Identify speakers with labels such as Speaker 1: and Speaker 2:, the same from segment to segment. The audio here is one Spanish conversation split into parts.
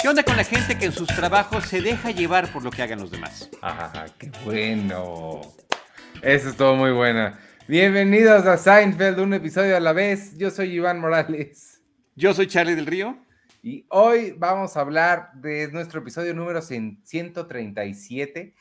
Speaker 1: ¿Qué onda con la gente que en sus trabajos se deja llevar por lo que hagan los demás?
Speaker 2: Ah, qué bueno. Eso estuvo muy buena. Bienvenidos a Seinfeld, un episodio a la vez. Yo soy Iván Morales.
Speaker 1: Yo soy Charlie del Río.
Speaker 2: Y hoy vamos a hablar de nuestro episodio número 137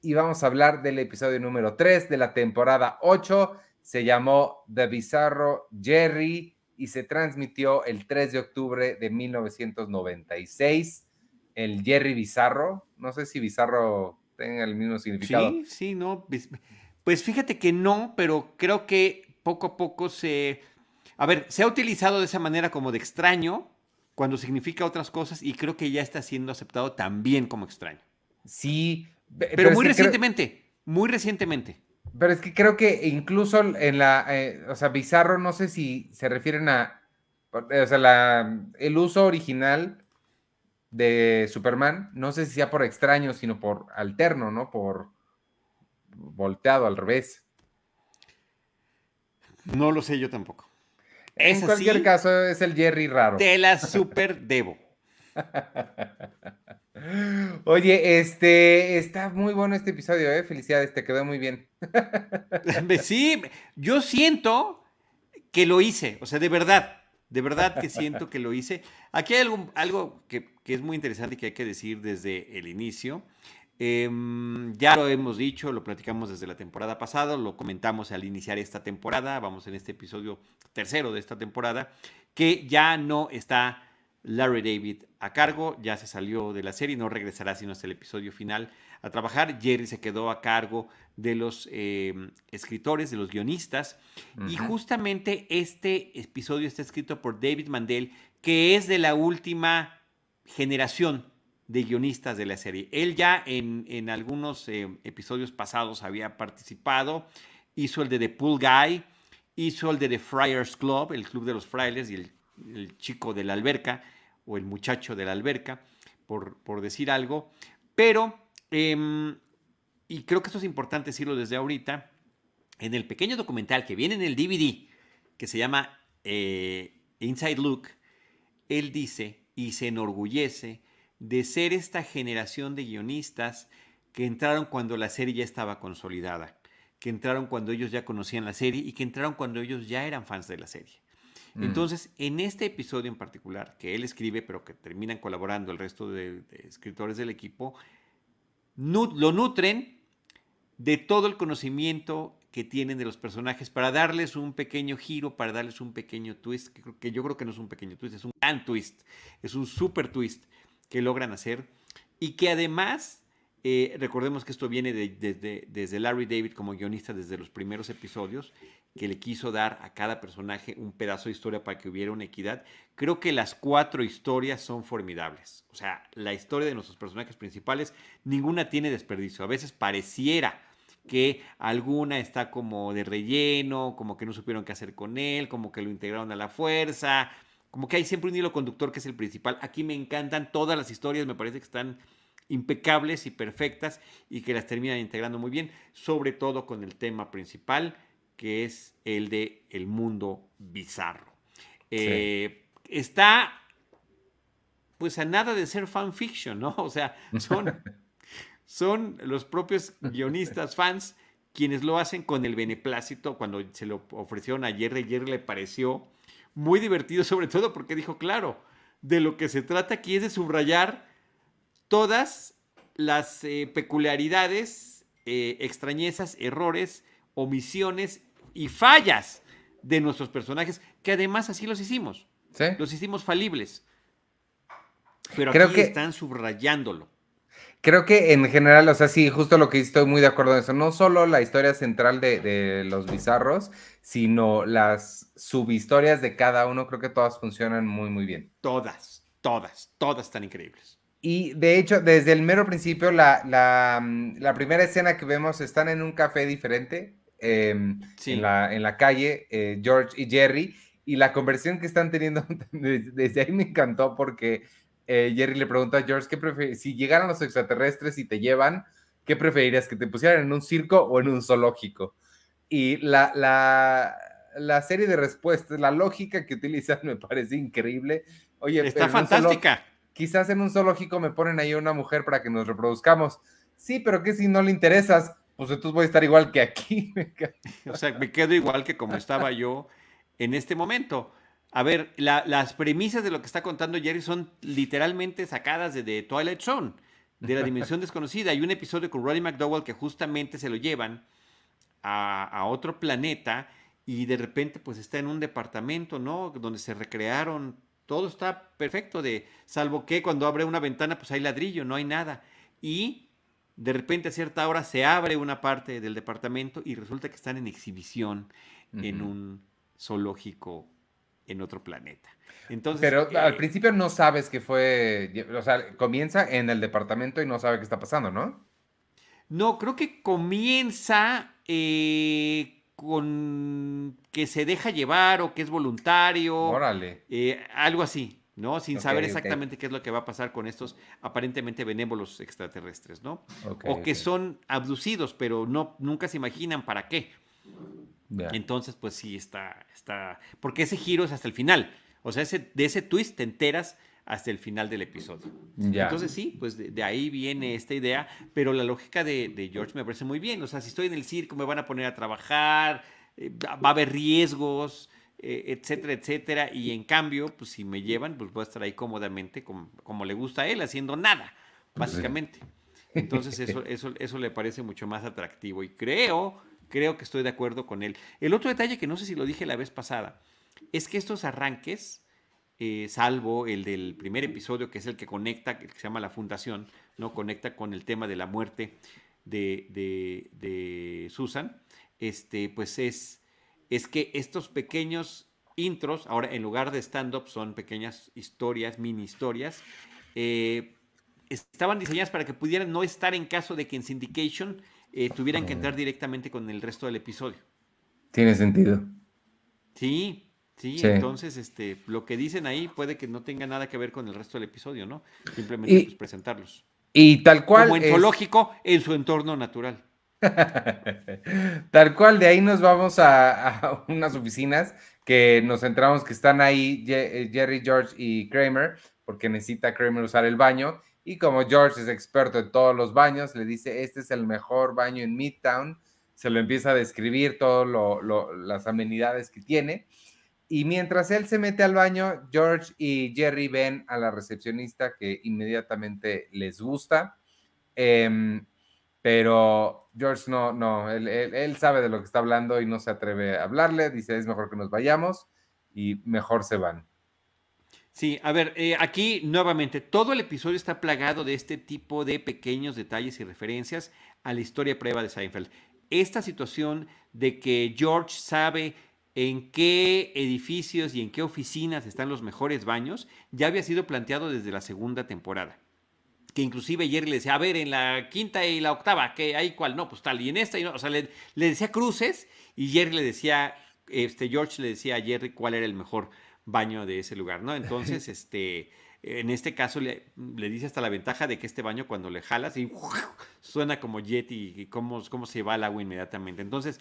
Speaker 2: y vamos a hablar del episodio número 3 de la temporada 8. Se llamó The Bizarro Jerry y se transmitió el 3 de octubre de 1996. El Jerry Bizarro, no sé si Bizarro tenga el mismo significado.
Speaker 1: Sí, sí, no. Pues fíjate que no, pero creo que poco a poco se... A ver, se ha utilizado de esa manera como de extraño, cuando significa otras cosas y creo que ya está siendo aceptado también como extraño.
Speaker 2: Sí,
Speaker 1: pero, muy recientemente, muy recientemente.
Speaker 2: Pero es que creo que incluso en la, eh, o sea, bizarro, no sé si se refieren a, o sea, la, el uso original de Superman, no sé si sea por extraño, sino por alterno, ¿no? Por volteado al revés.
Speaker 1: No lo sé yo tampoco.
Speaker 2: En cualquier caso, es el Jerry raro.
Speaker 1: Te la super debo.
Speaker 2: Oye, este está muy bueno este episodio, ¿eh? Felicidades, te quedó muy bien.
Speaker 1: sí, yo siento que lo hice, o sea, de verdad, de verdad que siento que lo hice. Aquí hay algo, que es muy interesante y que hay que decir desde el inicio. Em, ya lo hemos dicho, lo platicamos desde la temporada pasada, lo comentamos al iniciar esta temporada, vamos en este episodio tercero de esta temporada, que ya no está Larry David a cargo, ya se salió de la serie, no regresará sino hasta el episodio final a trabajar. Jerry se quedó a cargo de los em, escritores, de los guionistas, y justamente este episodio está escrito por David Mandel, que es de la última generación de guionistas de la serie. Él ya en, algunos eh, episodios pasados había participado, hizo el de The Pool Guy, hizo el de The Friars Club, el club de los frailes y el, chico de la alberca o el muchacho de la alberca, por, por decir algo. Pero, em, y creo que esto es importante decirlo desde ahorita, en el pequeño documental que viene en el DVD, que se llama eh, Inside Look, él dice y se enorgullece de ser esta generación de guionistas que entraron cuando la serie ya estaba consolidada, que entraron cuando ellos ya conocían la serie y que entraron cuando ellos ya eran fans de la serie. Mm. Entonces, en este episodio en particular, que él escribe, pero que terminan colaborando el resto de, escritores del equipo, lo nutren de todo el conocimiento que tienen de los personajes para darles un pequeño giro, para darles un pequeño twist, que, que yo creo que no es un pequeño twist, es un gran twist, es un super twist que logran hacer y que además, eh, recordemos que esto viene desde Larry David como guionista desde los primeros episodios, que le quiso dar a cada personaje un pedazo de historia para que hubiera una equidad. Creo que las cuatro historias son formidables. O sea, la historia de nuestros personajes principales, ninguna tiene desperdicio. A veces pareciera que alguna está como de relleno, como que no supieron qué hacer con él, como que lo integraron a la fuerza, como que hay siempre un hilo conductor que es el principal. Aquí me encantan todas las historias, me parece que están impecables y perfectas y que las terminan integrando muy bien, sobre todo con el tema principal, que es el de el mundo bizarro. Eh, está pues a nada de ser fanfiction, ¿no? O sea, son, son los propios guionistas fans quienes lo hacen con el beneplácito. Cuando se lo ofrecieron a Jerry, Jerry le pareció muy divertido, sobre todo porque dijo, claro, de lo que se trata aquí es de subrayar todas las eh, peculiaridades, eh, extrañezas, errores, omisiones y fallas de nuestros personajes, que además así los hicimos. Los hicimos falibles. Pero Creo aquí que... están subrayándolo.
Speaker 2: Creo que en general, o sea, sí, justo lo que estoy muy de acuerdo en eso. No solo la historia central de, los bizarros, sino las subhistorias de cada uno, creo que todas funcionan muy, muy bien.
Speaker 1: Todas, todas, todas están increíbles.
Speaker 2: Y de hecho, desde el mero principio, la, la, mm, primera escena que vemos están en un café diferente, em, en, la, en, la, calle, eh, George y Jerry, y la conversión que están teniendo desde ahí me encantó porque eh, Jerry le pregunta a George, ¿qué si llegaran los extraterrestres y te llevan, ¿qué preferirías? ¿Que te pusieran en un circo o en un zoológico? Y la, la, la, serie de respuestas, la lógica que utilizan me parece increíble. Oye,
Speaker 1: está fantástica.
Speaker 2: quizás en un zoológico me ponen ahí una mujer para que nos reproduzcamos. Sí, pero que si no le interesas, pues entonces voy a estar igual que aquí.
Speaker 1: o sea, me quedo igual que como estaba yo en este momento. A ver, las premisas de lo que está contando Jerry son literalmente sacadas de, de Twilight Zone, de la dimensión desconocida. Hay un episodio con Roddy McDowell que justamente se lo llevan a, otro planeta y de repente pues está en un departamento, ¿no? Donde se recrearon, todo está perfecto, de, salvo que cuando abre una ventana pues hay ladrillo, no hay nada. Y de repente a cierta hora se abre una parte del departamento y resulta que están en exhibición en un zoológico en otro planeta. Entonces,
Speaker 2: Pero al eh, principio no sabes que fue, o sea, comienza en el departamento y no sabe qué está pasando, ¿no?
Speaker 1: No, creo que comienza eh, con que se deja llevar o que es voluntario.
Speaker 2: Órale.
Speaker 1: Eh, algo así, ¿no? Sin saber exactamente qué es lo que va a pasar con estos aparentemente benévolos extraterrestres, ¿no? o que son abducidos, pero no, nunca se imaginan para qué. Entonces, pues sí, está, está. Porque ese giro es hasta el final. O sea, ese, de ese twist te enteras hasta el final del episodio. Entonces sí, pues de, ahí viene esta idea, pero la lógica de, George me parece muy bien. O sea, si estoy en el circo me van a poner a trabajar, eh, va a haber riesgos, etcétera, etcétera. Y en cambio, pues si me llevan, pues voy a estar ahí cómodamente, como, como le gusta a él, haciendo nada, básicamente. Entonces eso, eso, eso le parece mucho más atractivo y creo, creo que estoy de acuerdo con él. El otro detalle que no sé si lo dije la vez pasada, es que estos arranques eh, salvo el del primer episodio, que es el que conecta, que se llama La Fundación, ¿no? Conecta con el tema de la muerte de, Susan, este, pues es, es que estos pequeños intros, ahora en lugar de stand-up, son pequeñas historias, mini historias, eh, estaban diseñadas para que pudieran no estar en caso de que en Syndication eh, tuvieran que entrar directamente con el resto del episodio.
Speaker 2: Tiene sentido.
Speaker 1: Sí, Sí, entonces este, lo que dicen ahí puede que no tenga nada que ver con el resto del episodio, ¿no? Simplemente pues, presentarlos.
Speaker 2: Y tal cual.
Speaker 1: Como en zoológico, en su entorno natural.
Speaker 2: tal cual, de ahí nos vamos a, unas oficinas que nos centramos que están ahí eh, Jerry, George y Kramer, porque necesita Kramer usar el baño. Y como George es experto en todos los baños, le dice, este es el mejor baño en Midtown. Se lo empieza a describir todas las amenidades que tiene. Y mientras él se mete al baño, George y Jerry ven a la recepcionista que inmediatamente les gusta. Em, pero George no, no, él, sabe de lo que está hablando y no se atreve a hablarle. Dice, es mejor que nos vayamos y mejor se van.
Speaker 1: Sí, a ver, eh, aquí nuevamente, todo el episodio está plagado de este tipo de pequeños detalles y referencias a la historia prueba de Seinfeld. Esta situación de que George sabe en qué edificios y en qué oficinas están los mejores baños, ya había sido planteado desde la segunda temporada. Que inclusive ayer le decía, a ver, en la quinta y la octava, ¿qué hay cuál? No, pues tal, y en esta, y no, o sea, le, decía cruces, y Jerry le decía, este, George le decía a Jerry cuál era el mejor baño de ese lugar, ¿no? Entonces, este, en este caso le, dice hasta la ventaja de que este baño cuando le jalas y suena como jet y, cómo, cómo se va el agua inmediatamente. Entonces,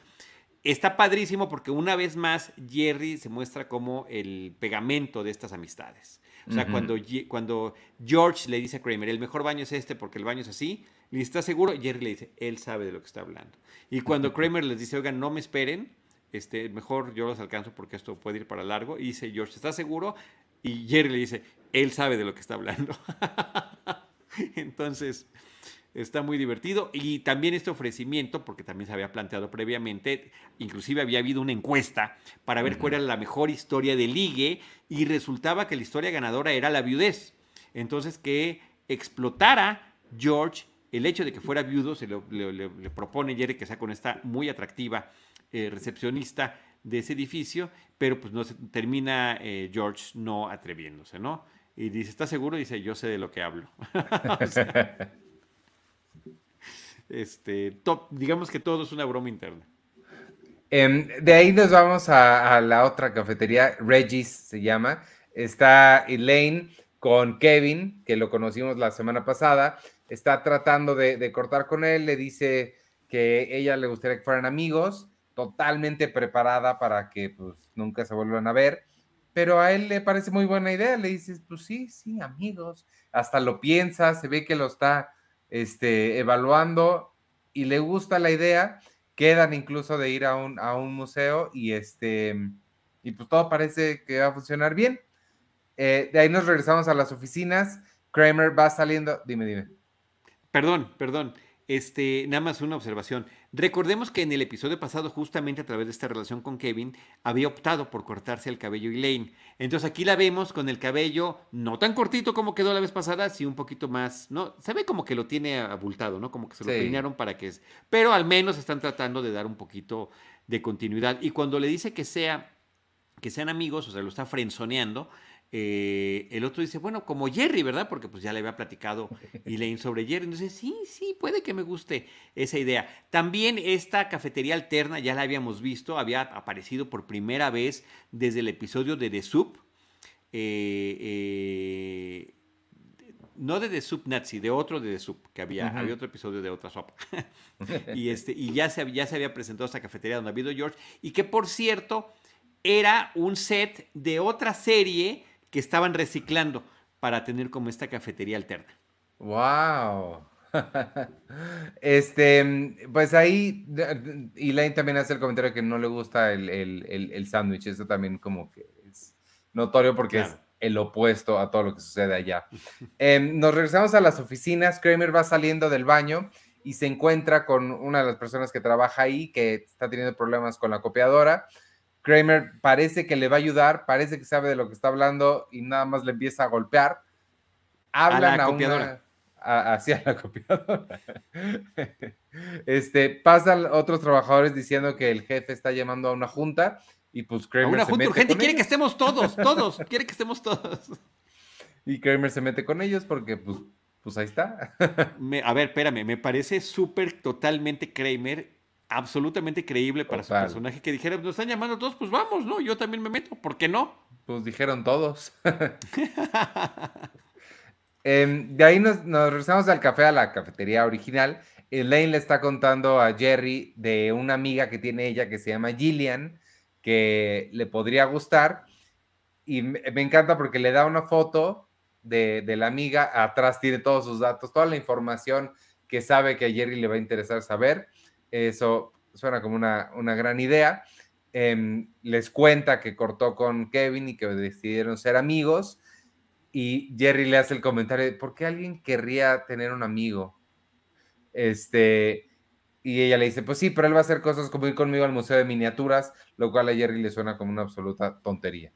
Speaker 1: está padrísimo porque una vez más Jerry se muestra como el pegamento de estas amistades. O sea, cuando, cuando George le dice a Kramer, el mejor baño es este porque el baño es así, y está seguro, Jerry le dice, él sabe de lo que está hablando. Y cuando Kramer les dice, oigan, no me esperen, este, mejor yo los alcanzo porque esto puede ir para largo, y dice George, ¿está seguro? Y Jerry le dice, él sabe de lo que está hablando. Entonces, está muy divertido. Y también este ofrecimiento, porque también se había planteado previamente, inclusive había habido una encuesta para ver cuál era la mejor historia de ligue y resultaba que la historia ganadora era la viudez. Entonces que explotara George el hecho de que fuera viudo, se le, propone Jerry que sea con esta muy atractiva eh, recepcionista de ese edificio, pero pues no se, termina eh, George no atreviéndose, ¿no? Y dice, ¿está seguro? dice, yo sé de lo que hablo. Este, digamos que todo es una broma interna.
Speaker 2: Em, de ahí nos vamos a, la otra cafetería, Regis se llama. Está Elaine con Kevin, que lo conocimos la semana pasada. Está tratando de, cortar con él, le dice que ella le gustaría que fueran amigos totalmente preparada para que pues nunca se vuelvan a ver, pero a él le parece muy buena idea, le dices, pues sí, sí, amigos, hasta lo piensa, se ve que lo está este, evaluando y le gusta la idea, quedan incluso de ir a un, a un museo y este, y pues todo parece que va a funcionar bien. Eh, de ahí nos regresamos a las oficinas, Kramer va saliendo, dime, dime.
Speaker 1: Perdón, perdón. Este, nada más una observación. Recordemos que en el episodio pasado, justamente a través de esta relación con Kevin, había optado por cortarse el cabello Elaine. Entonces aquí la vemos con el cabello no tan cortito como quedó la vez pasada, sino un poquito más, ¿no? Se ve como que lo tiene abultado, ¿no? Como que se lo peinaron para que es. Pero al menos están tratando de dar un poquito de continuidad. Y cuando le dice que sea, que sean amigos, o sea, lo está frenzoneando, eh, el otro dice, bueno, como Jerry, ¿verdad? Porque pues ya le había platicado Elaine sobre Jerry. Entonces, sí, sí, puede que me guste esa idea. También esta cafetería alterna, ya la habíamos visto, había aparecido por primera vez desde el episodio de The Soup. Eh, eh, no de The Soup Nazi, de otro de The Soup, que había, había otro episodio de otra sopa. y este, y ya se, ya se había presentado esta cafetería donde ha habido George. Y que por cierto, era un set de otra serie que estaban reciclando para tener como esta cafetería alterna.
Speaker 2: ¡Wow! Este, pues ahí Elaine también hace el comentario que no le gusta el, el, sándwich. Eso también como que es notorio porque es el opuesto a todo lo que sucede allá. Em, nos regresamos a las oficinas. Kramer va saliendo del baño y se encuentra con una de las personas que trabaja ahí que está teniendo problemas con la copiadora. Kramer parece que le va a ayudar, parece que sabe de lo que está hablando y nada más le empieza a golpear. Hablan a, la una hacia la copiadora. este, pasan otros trabajadores diciendo que el jefe está llamando a una junta y pues Kramer
Speaker 1: una junta urgente quiere que estemos todos, todos, quiere que estemos todos.
Speaker 2: Y Kramer se mete con ellos porque pues, pues ahí está.
Speaker 1: a ver, espérame, me parece súper totalmente Kramer absolutamente creíble para su personaje que dijera, nos están llamando todos, pues vamos, ¿no? Yo también me meto, ¿por qué no?
Speaker 2: Pues dijeron todos. Em, de ahí nos, regresamos al café, a la cafetería original. Elaine le está contando a Jerry de una amiga que tiene ella que se llama Gillian, que le podría gustar. Y me, encanta porque le da una foto de, de, la amiga, atrás tiene todos sus datos, toda la información que sabe que a Jerry le va a interesar saber. Eso suena como una, gran idea. Em, les cuenta que cortó con Kevin y que decidieron ser amigos. Y Jerry le hace el comentario, ¿por qué alguien querría tener un amigo? Este, y ella le dice, pues sí, pero él va a hacer cosas como ir conmigo al Museo de Miniaturas, lo cual a Jerry le suena como una absoluta tontería.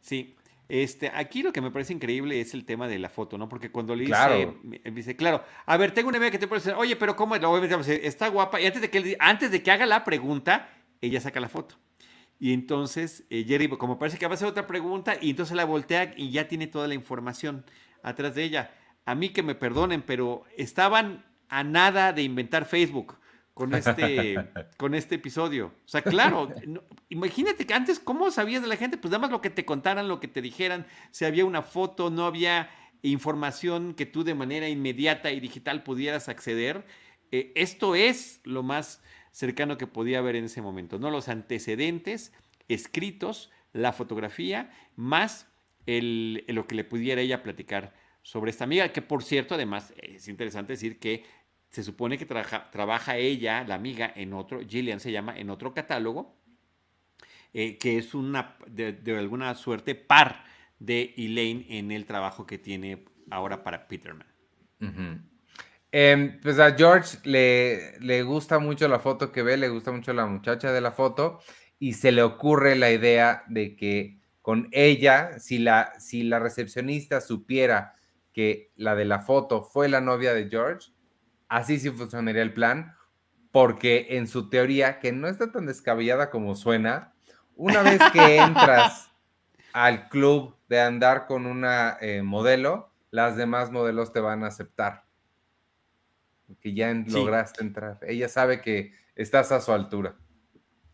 Speaker 1: Sí, este, aquí lo que me parece increíble es el tema de la foto, ¿no? Porque cuando le dice, claro. dice, claro, a ver, tengo una idea que te puede decir, oye, pero ¿cómo? Obviamente, está guapa. Y antes de, que antes de que haga la pregunta, ella saca la foto. Y entonces eh, Jerry, como parece que va a hacer otra pregunta, y entonces la voltea y ya tiene toda la información atrás de ella. A mí que me perdonen, pero estaban a nada de inventar Facebook con este, con este episodio. O sea, claro, imagínate que antes, ¿cómo sabías de la gente? Pues nada más lo que te contaran, lo que te dijeran, si había una foto, no había información que tú de manera inmediata y digital pudieras acceder. Eh, esto es lo más cercano que podía haber en ese momento, ¿no? Los antecedentes escritos, la fotografía, más el, lo que le pudiera ella platicar sobre esta amiga, que por cierto, además, es interesante decir que se supone que trabaja ella, la amiga, en otro, Gillian se llama, en otro catálogo, eh, que es una, de, alguna suerte, par de Elaine en el trabajo que tiene ahora para Peterman.
Speaker 2: Em, pues a George le, le gusta mucho la foto que ve, le gusta mucho la muchacha de la foto y se le ocurre la idea de que con ella, si la, si la recepcionista supiera que la de la foto fue la novia de George, así sí funcionaría el plan, porque en su teoría, que no está tan descabellada como suena, una vez que entras al club de andar con una eh, modelo, las demás modelos te van a aceptar. Que ya lograste entrar. Ella sabe que estás a su altura.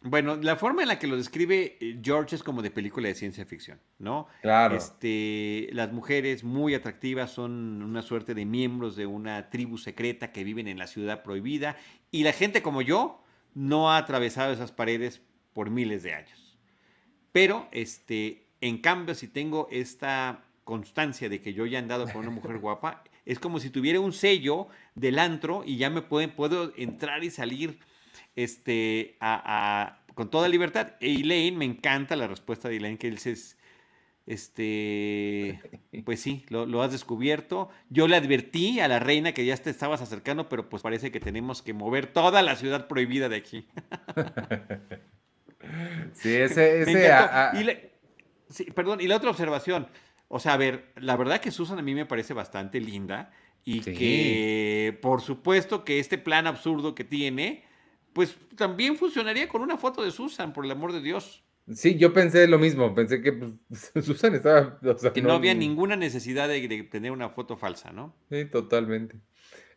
Speaker 1: Bueno, la forma en la que lo describe eh, George es como de película de ciencia ficción, ¿no?
Speaker 2: Claro.
Speaker 1: Este, las mujeres muy atractivas son una suerte de miembros de una tribu secreta que viven en la ciudad prohibida y la gente como yo no ha atravesado esas paredes por miles de años. Pero, este, en cambio, si tengo esta constancia de que yo ya he andado con una mujer guapa, es como si tuviera un sello del antro y ya me puedo entrar y salir este, con toda libertad. E Elaine, me encanta la respuesta de Elaine, que él es, este, pues sí, lo, has descubierto. Yo le advertí a la reina que ya te estabas acercando, pero pues parece que tenemos que mover toda la ciudad prohibida de aquí.
Speaker 2: sí, ese...
Speaker 1: sí, perdón, y la otra observación. O sea, a ver, la verdad que Susan a mí me parece bastante linda y que por supuesto que este plan absurdo que tiene, pues también funcionaría con una foto de Susan, por el amor de Dios.
Speaker 2: Sí, yo pensé lo mismo, pensé que pues, Susan estaba...
Speaker 1: que no, había ninguna necesidad de, tener una foto falsa, ¿no?
Speaker 2: Sí, totalmente.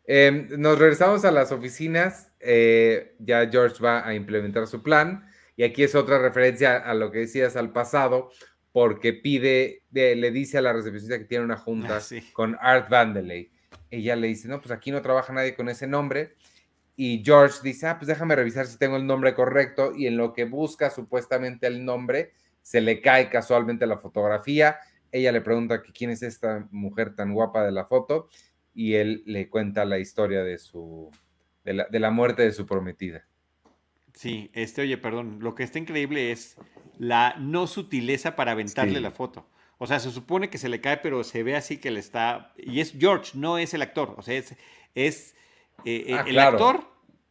Speaker 2: Em, nos regresamos a las oficinas, eh, ya George va a implementar su plan y aquí es otra referencia a lo que decías al pasado, porque pide, le dice a la recepcionista que tiene una junta ah, con Art Vandelay. Ella le dice, no, pues aquí no trabaja nadie con ese nombre. Y George dice, ah, pues déjame revisar si tengo el nombre correcto. Y en lo que busca supuestamente el nombre, se le cae casualmente la fotografía. Ella le pregunta que quién es esta mujer tan guapa de la foto. Y él le cuenta la historia de su, de la, de la muerte de su prometida.
Speaker 1: Sí, este, oye, perdón, lo que está increíble es la no sutileza para aventarle la foto. O sea, se supone que se le cae, pero se ve así que le está. Y es George, no es el actor. O sea, es, es eh, eh, ah, el actor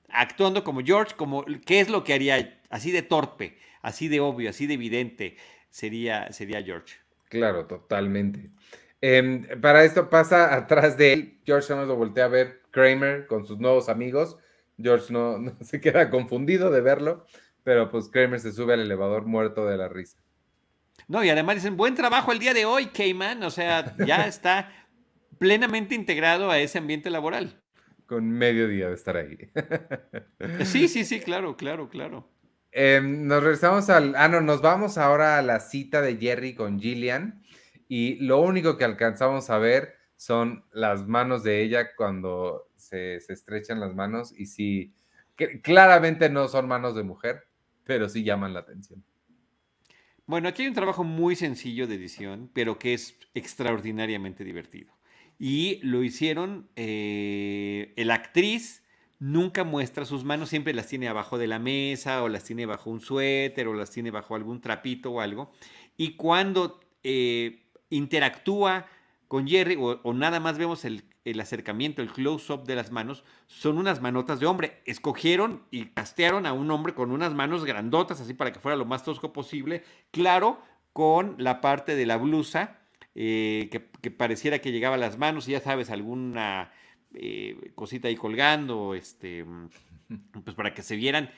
Speaker 1: actuando como George, como qué es lo que haría así de torpe, así de obvio, así de evidente sería, sería George.
Speaker 2: Claro, totalmente. Em, para esto pasa atrás de él, George no lo voltea a ver Kramer con sus nuevos amigos George no, se queda confundido de verlo, pero pues Kramer se sube al elevador muerto de la risa.
Speaker 1: No, y además dicen, buen trabajo el día de hoy, Cayman. O sea, ya está plenamente integrado a ese ambiente laboral.
Speaker 2: Con medio día de estar ahí.
Speaker 1: Sí, sí, sí, claro, claro, claro.
Speaker 2: Em, nos regresamos al. Ah, no, nos vamos ahora a la cita de Jerry con Gillian. Y lo único que alcanzamos a ver son las manos de ella cuando se, estrechan las manos y sí, claramente no son manos de mujer, pero sí llaman la atención.
Speaker 1: Bueno, aquí hay un trabajo muy sencillo de edición, pero que es extraordinariamente divertido. Y lo hicieron, eh, la actriz nunca muestra sus manos, siempre las tiene abajo de la mesa o las tiene bajo un suéter o las tiene bajo algún trapito o algo. Y cuando eh, interactúa con Jerry, o, nada más vemos el, acercamiento, el close-up de las manos, son unas manotas de hombre. Escogieron y castearon a un hombre con unas manos grandotas, así para que fuera lo más tosco posible. Claro, con la parte de la blusa, eh, que, pareciera que llegaba a las manos, y ya sabes, alguna eh, cosita ahí colgando, este, pues para que se vieran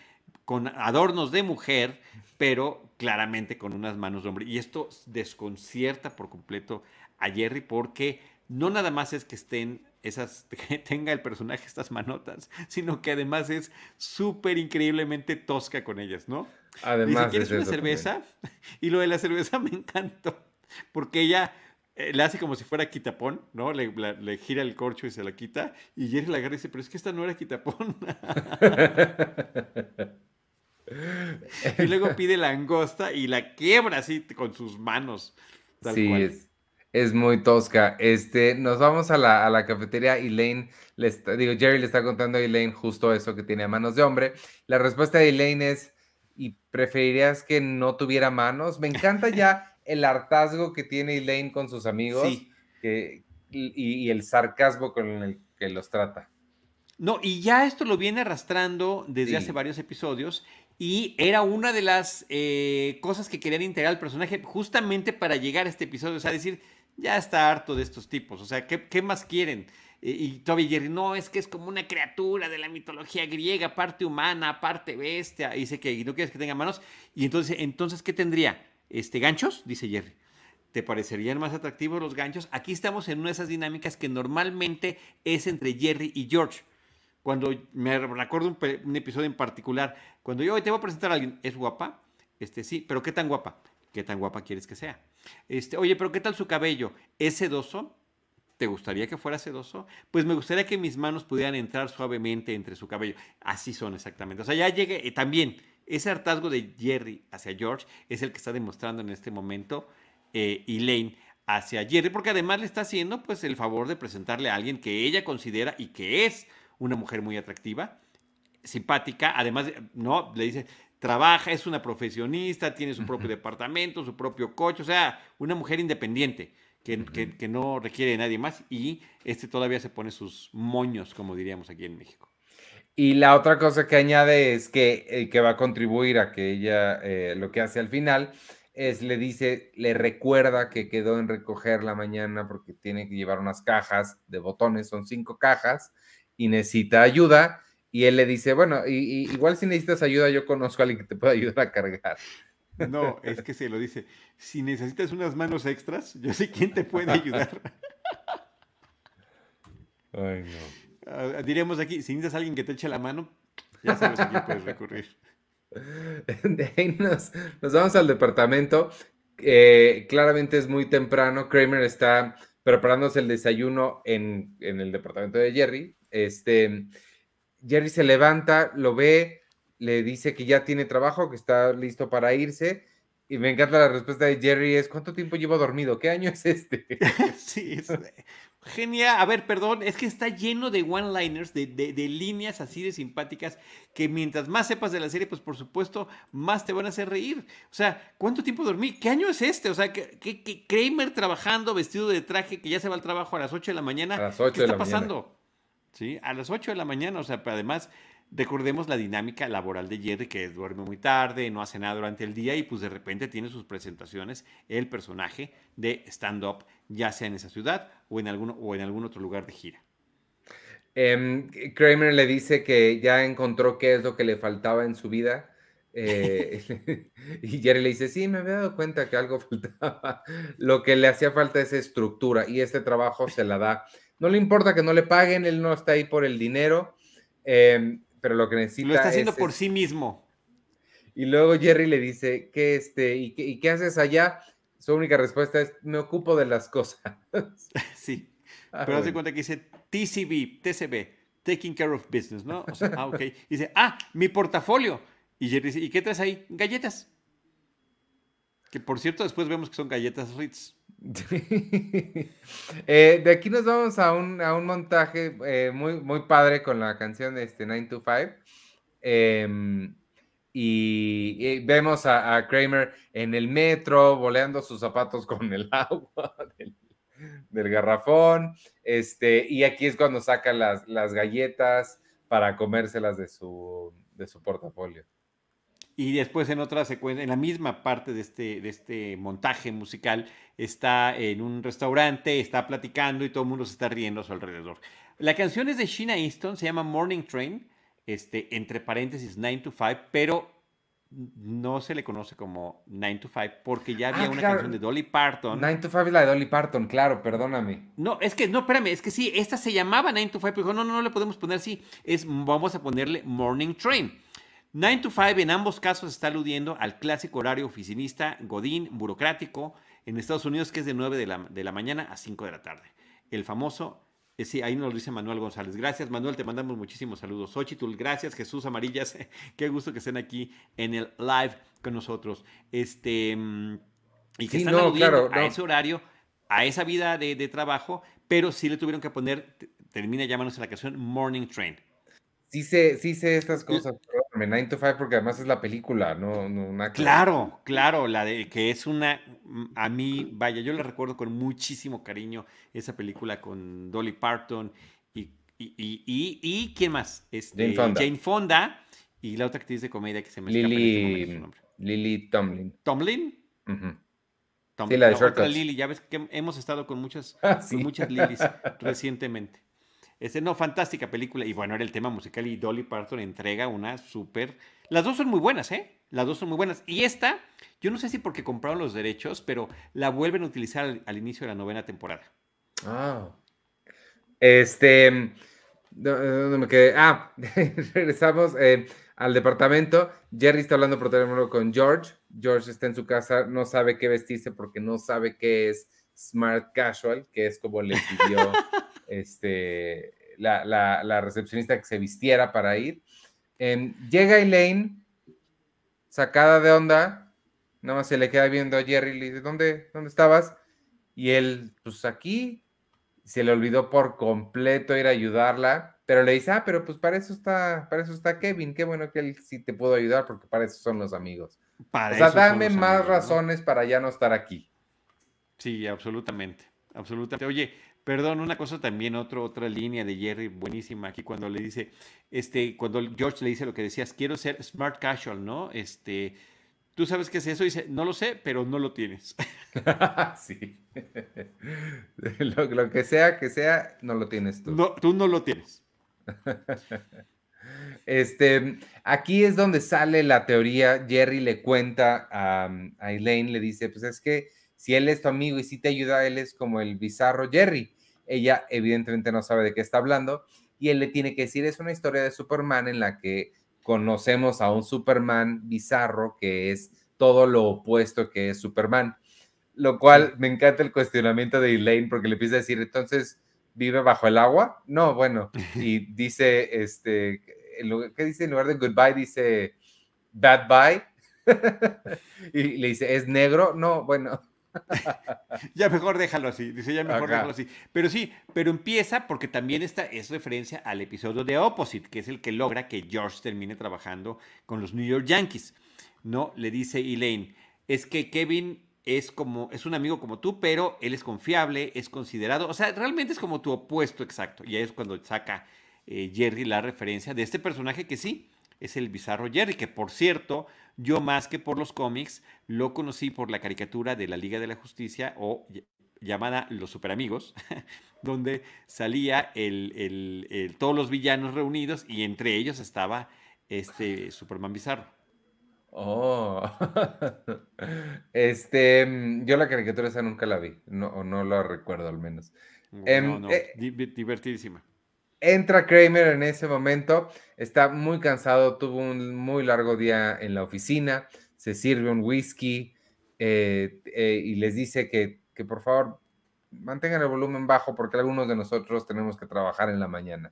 Speaker 1: con adornos de mujer, pero claramente con unas manos de hombre. Y esto desconcierta por completo a Jerry porque no nada más es que estén esas, que tenga el personaje estas manotas, sino que además es súper increíblemente tosca con ellas, ¿no? Además. Dice, ¿quieres una cerveza? Y lo de la cerveza me encantó, porque ella le hace como si fuera quitapón, ¿no? Le, le, gira el corcho y se la quita, y Jerry la agarra y dice, pero es que esta no era quitapón. y luego pide la angosta y la quiebra así con sus manos.
Speaker 2: sí, Es es muy tosca. Este, nos vamos a la, a la cafetería. Elaine, le digo, Jerry le está contando a Elaine justo eso que tiene manos de hombre. La respuesta de Elaine es, ¿y preferirías que no tuviera manos? Me encanta ya el hartazgo que tiene Elaine con sus amigos que, y, el sarcasmo con el que los trata.
Speaker 1: No, y ya esto lo viene arrastrando desde hace varios episodios y era una de las eh, cosas que querían integrar al personaje justamente para llegar a este episodio, o sea, decir, ya está harto de estos tipos. O sea, ¿qué, más quieren? Y, Toby Jerry, no, es que es como una criatura de la mitología griega, parte humana, parte bestia. Y dice que no quieres que tenga manos. Y entonces, entonces ¿qué tendría? Este, ¿Ganchos? Dice Jerry. ¿Te parecerían más atractivos los ganchos? Aquí estamos en una de esas dinámicas que normalmente es entre Jerry y George. Cuando me recuerdo un, episodio en particular, cuando yo hoy te voy a presentar a alguien, ¿es guapa? Este sí, pero ¿qué tan guapa? ¿Qué tan guapa quieres que sea? Este, oye, pero ¿qué tal su cabello? ¿Es sedoso? ¿Te gustaría que fuera sedoso? Pues me gustaría que mis manos pudieran entrar suavemente entre su cabello. Así son exactamente. O sea, ya llegue eh, también ese hartazgo de Jerry hacia George es el que está demostrando en este momento eh, Elaine hacia Jerry, porque además le está haciendo pues el favor de presentarle a alguien que ella considera y que es una mujer muy atractiva, simpática, además, no, le dice, trabaja, es una profesionista, tiene su propio departamento, su propio coche, o sea, una mujer independiente. Que, que, no requiere de nadie más y este todavía se pone sus moños, como diríamos aquí en México.
Speaker 2: Y la otra cosa que añade es que, eh, que va a contribuir a que ella eh, lo que hace al final es le dice, le recuerda que quedó en recoger la mañana porque tiene que llevar unas cajas de botones, son cinco cajas, y necesita ayuda. Y él le dice, bueno, y, igual si necesitas ayuda, yo conozco a alguien que te pueda ayudar a cargar.
Speaker 1: No, es que se lo dice, si necesitas unas manos extras, yo sé quién te puede ayudar.
Speaker 2: Ay, no.
Speaker 1: Diremos aquí, si necesitas a alguien que te eche la mano, ya sabes a quién puedes recurrir.
Speaker 2: De ahí nos, vamos al departamento. Eh, claramente es muy temprano. Kramer está preparándose el desayuno en, el departamento de Jerry. Este, Jerry se levanta, lo ve, le dice que ya tiene trabajo, que está listo para irse. Y me encanta la respuesta de Jerry, es ¿cuánto tiempo llevo dormido? ¿Qué año es este?
Speaker 1: sí, es, Genial, a ver, perdón, es que está lleno de one-liners, de, líneas así de simpáticas, que mientras más sepas de la serie, pues por supuesto, más te van a hacer reír. O sea, ¿cuánto tiempo dormí? ¿Qué año es este? O sea, que, Kramer trabajando vestido de traje, que ya se va al trabajo a las 8 de la mañana.
Speaker 2: A las 8
Speaker 1: ¿Qué
Speaker 2: está
Speaker 1: pasando? Sí, a las 8 de la mañana, o sea, además Recordemos la dinámica laboral de Jerry, que duerme muy tarde, no hace nada durante el día y pues de repente tiene sus presentaciones, el personaje de stand-up, ya sea en esa ciudad o en, algún, o en algún otro lugar de gira.
Speaker 2: Em, Kramer le dice que ya encontró qué es lo que le faltaba en su vida. Eh, y Jerry le dice, sí, me había dado cuenta que algo faltaba. Lo que le hacía falta es estructura y este trabajo se la da. No le importa que no le paguen, él no está ahí por el dinero. Eh, pero lo que necesita.
Speaker 1: Lo está haciendo por sí mismo.
Speaker 2: Y luego Jerry le dice, ¿qué, este, y, qué, haces allá? Su única respuesta es, me ocupo de las cosas.
Speaker 1: Sí. Ah, pero hace cuenta que dice TCB, TCB, Taking Care of Business, ¿no? O sea, ah, ok. dice, ah, mi portafolio. Y Jerry dice, ¿y qué traes ahí? Galletas. Que por cierto, después vemos que son galletas Ritz.
Speaker 2: Eh, de aquí nos vamos a un, montaje eh, muy, muy padre con la canción de este 9 to 5. Em, y, vemos a, Kramer en el metro, boleando sus zapatos con el agua del, garrafón. Este, y aquí es cuando saca las, las galletas para comérselas de su, de su portafolio.
Speaker 1: Y después en otra secuencia, en la misma parte de este, de este montaje musical, está en un restaurante, está platicando y todo el mundo se está riendo a su alrededor. La canción es de Sheena Easton, se llama Morning Train, este, entre paréntesis 9 to 5, pero no se le conoce como 9 to 5 porque ya había ah, una canción de Dolly Parton.
Speaker 2: 9 to 5 es la de Dolly Parton, claro, perdóname.
Speaker 1: No, es que, no, espérame, es que sí, esta se llamaba 9 to 5, pero dijo, no, no, no le podemos poner así, es, vamos a ponerle Morning Train. 9 to 5 en ambos casos está aludiendo al clásico horario oficinista, godín, burocrático, en Estados Unidos, que es de 9 de la, de la mañana a 5 de la tarde. El famoso, eh, sí, ahí nos lo dice Manuel González. Gracias, Manuel, te mandamos muchísimos saludos. Xochitl, gracias, Jesús Amarillas, qué gusto que estén aquí en el live con nosotros. Este, mm, y que están aludiendo a ese horario, a esa vida de, de trabajo, pero sí le tuvieron que poner, termina llamándose la canción Morning Train.
Speaker 2: Sí sé, sí sé estas cosas, perdóname, 9 to 5 porque además es la película, no, no una...
Speaker 1: Claro, claro, la de que es una, a mí, vaya, yo la recuerdo con muchísimo cariño, esa película con Dolly Parton y, y, y, y, ¿quién más? Este, Jane, Fonda. y la otra actriz de comedia que se me
Speaker 2: escapa Lily, nombre, Lily Tomlin.
Speaker 1: ¿Tomlin? Sí, la de la Lily, ya ves que hemos estado con muchas, ah, con muchas Lilys recientemente. Este, no, fantástica película. Y bueno, era el tema musical y Dolly Parton entrega una súper... Las dos son muy buenas, ¿eh? Las dos son muy buenas. Y esta, yo no sé si porque compraron los derechos, pero la vuelven a utilizar al, inicio de la novena temporada.
Speaker 2: Ah. Este... ¿Dónde me quedé? Ah, regresamos eh, al departamento. Jerry está hablando por teléfono con George. George está en su casa, no sabe qué vestirse porque no sabe qué es smart casual, que es como le pidió este, la, recepcionista que se vistiera para ir. Llega Elaine, sacada de onda, nada más se le queda viendo a Jerry y le dice, ¿dónde, dónde estabas? Y él, pues aquí, se le olvidó por completo ir a ayudarla, pero le dice, ah, pero pues para eso está, para eso está Kevin, qué bueno que él sí te pudo ayudar porque para eso son los amigos. o sea, dame más razones para ya no estar aquí.
Speaker 1: Sí, absolutamente, absolutamente. Oye, perdón, una cosa también, otro, otra línea de Jerry buenísima aquí cuando le dice, este, cuando George le dice lo que decías, quiero ser smart casual, ¿no? Este, ¿tú sabes qué es eso? dice, no lo sé, pero no lo tienes.
Speaker 2: sí. lo, que sea que sea, no lo tienes tú.
Speaker 1: No, tú no lo tienes.
Speaker 2: Este, aquí es donde sale la teoría. Jerry le cuenta a, a Elaine, le dice, pues es que si él es tu amigo y si te ayuda, él es como el bizarro Jerry. Ella evidentemente no sabe de qué está hablando y él le tiene que decir, es una historia de Superman en la que conocemos a un Superman bizarro que es todo lo opuesto que es Superman. Lo cual me encanta el cuestionamiento de Elaine porque le empieza a decir, entonces, ¿vive bajo el agua? No, bueno, y dice, este, ¿qué dice en lugar de goodbye? Dice, bad bye. y le dice, ¿es negro? No, bueno,
Speaker 1: ya mejor déjalo así, dice ya mejor déjalo así. Pero sí, pero empieza porque también esta es referencia al episodio de Opposite, que es el que logra que George termine trabajando con los New York Yankees. No, le dice Elaine, es que Kevin es como, es un amigo como tú, pero él es confiable, es considerado, o sea, realmente es como tu opuesto exacto. Y ahí es cuando saca eh, Jerry la referencia de este personaje que sí, es el bizarro Jerry, que por cierto, yo más que por los cómics, lo conocí por la caricatura de la Liga de la Justicia o llamada Los Superamigos, donde salía el, todos los villanos reunidos y entre ellos estaba este Superman bizarro.
Speaker 2: Oh, este, mm, yo la caricatura esa nunca la vi, no, o no la recuerdo al menos.
Speaker 1: No, em, no, eh, divertidísima.
Speaker 2: Entra Kramer en ese momento, está muy cansado, tuvo un muy largo día en la oficina, se sirve un whisky eh, eh, y les dice que, por favor mantengan el volumen bajo porque algunos de nosotros tenemos que trabajar en la mañana.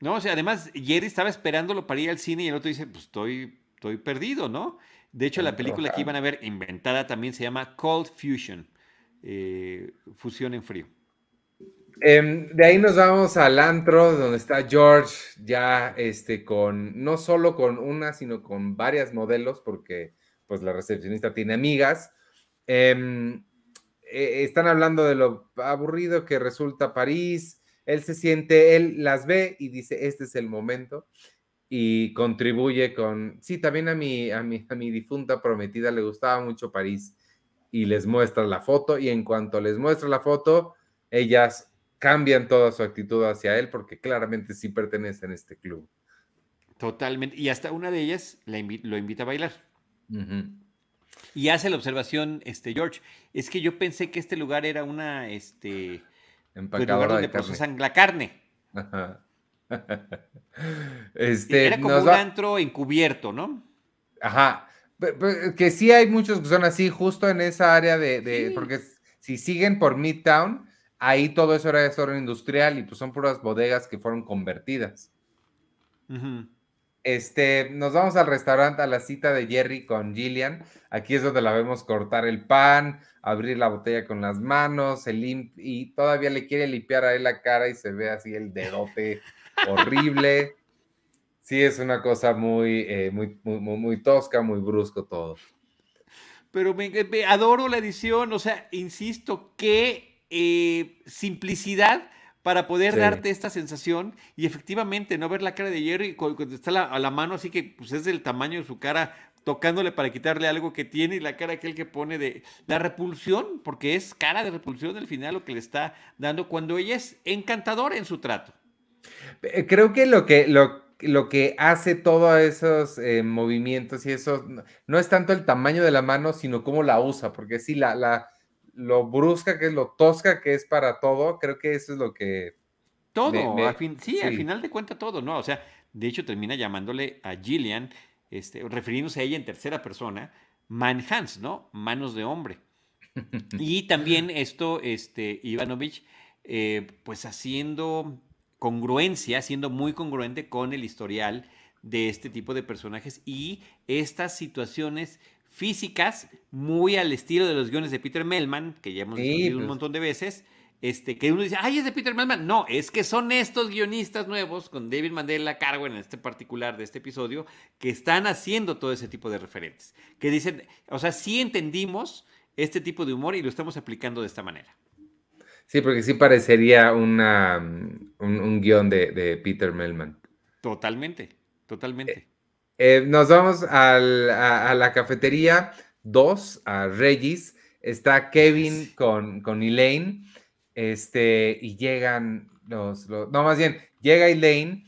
Speaker 1: No, o sea, además Jerry estaba esperándolo para ir al cine y el otro dice, pues estoy, estoy perdido, ¿no? De hecho, la película que iban a ver inventada también se llama Cold Fusion, eh, fusión en frío.
Speaker 2: Em, de ahí nos vamos al antro, donde está George, ya este, con, no solo con una, sino con varias modelos, porque pues la recepcionista tiene amigas. Em, e, están hablando de lo aburrido que resulta París. Él se siente, él las ve y dice, este es el momento. Y contribuye con, sí, también a mi, a mi, a mi difunta prometida le gustaba mucho París. Y les muestra la foto y en cuanto les muestra la foto, ellas cambian toda su actitud hacia él porque claramente sí pertenecen a este club.
Speaker 1: Totalmente. Y hasta una de ellas lo invita a bailar. Y hace la observación, este, George, es que yo pensé que este lugar era una, este,
Speaker 2: empacadora
Speaker 1: donde
Speaker 2: de
Speaker 1: procesan la carne.
Speaker 2: Este,
Speaker 1: era como un antro encubierto, ¿no?
Speaker 2: Ajá. Que sí hay muchos que son así, justo en esa área de, porque si siguen por Midtown, ahí todo eso era zona industrial y pues son puras bodegas que fueron convertidas. Este, nos vamos al restaurante a la cita de Jerry con Gillian. Aquí es donde la vemos cortar el pan, abrir la botella con las manos, y todavía le quiere limpiar a él la cara y se ve así el dedote horrible. Sí, es una cosa muy, eh, muy, muy, muy, tosca, muy brusco todo.
Speaker 1: Pero me, adoro la edición, o sea, insisto, que eh, simplicidad para poder darte esta sensación y efectivamente no ver la cara de Jerry cuando está a la mano, así que pues es del tamaño de su cara tocándole para quitarle algo que tiene y la cara aquel que pone de la repulsión, porque es cara de repulsión al final lo que le está dando cuando ella es encantadora en su trato.
Speaker 2: Eh, creo que lo que, lo, lo que hace todos esos eh, movimientos y eso no, es tanto el tamaño de la mano, sino cómo la usa, porque sí, la, la, lo brusca que es, lo tosca que es para todo, creo que eso es lo que...
Speaker 1: Todo, sí, al final de cuenta todo, ¿no? O sea, de hecho termina llamándole a Gillian, este, refiriéndose a ella en tercera persona, man hands, ¿no? Manos de hombre. Y también esto, este, Ivanovich, eh, pues haciendo congruencia, siendo muy congruente con el historial de este tipo de personajes y estas situaciones físicas muy al estilo de los guiones de Peter Melman, que ya hemos visto un pues. montón de veces, este, que uno dice, ay, es de Peter Melman. No, es que son estos guionistas nuevos, con David Mandela a cargo en este particular de este episodio, que están haciendo todo ese tipo de referentes. Que dicen, o sea, sí entendimos este tipo de humor y lo estamos aplicando de esta manera.
Speaker 2: Sí, porque sí parecería una, un, guion de, Peter Melman.
Speaker 1: Totalmente, totalmente.
Speaker 2: Eh, nos vamos a, la cafetería 2, a Regis. Está Kevin con, con Elaine. Este, y llegan los, No, más bien, llega Elaine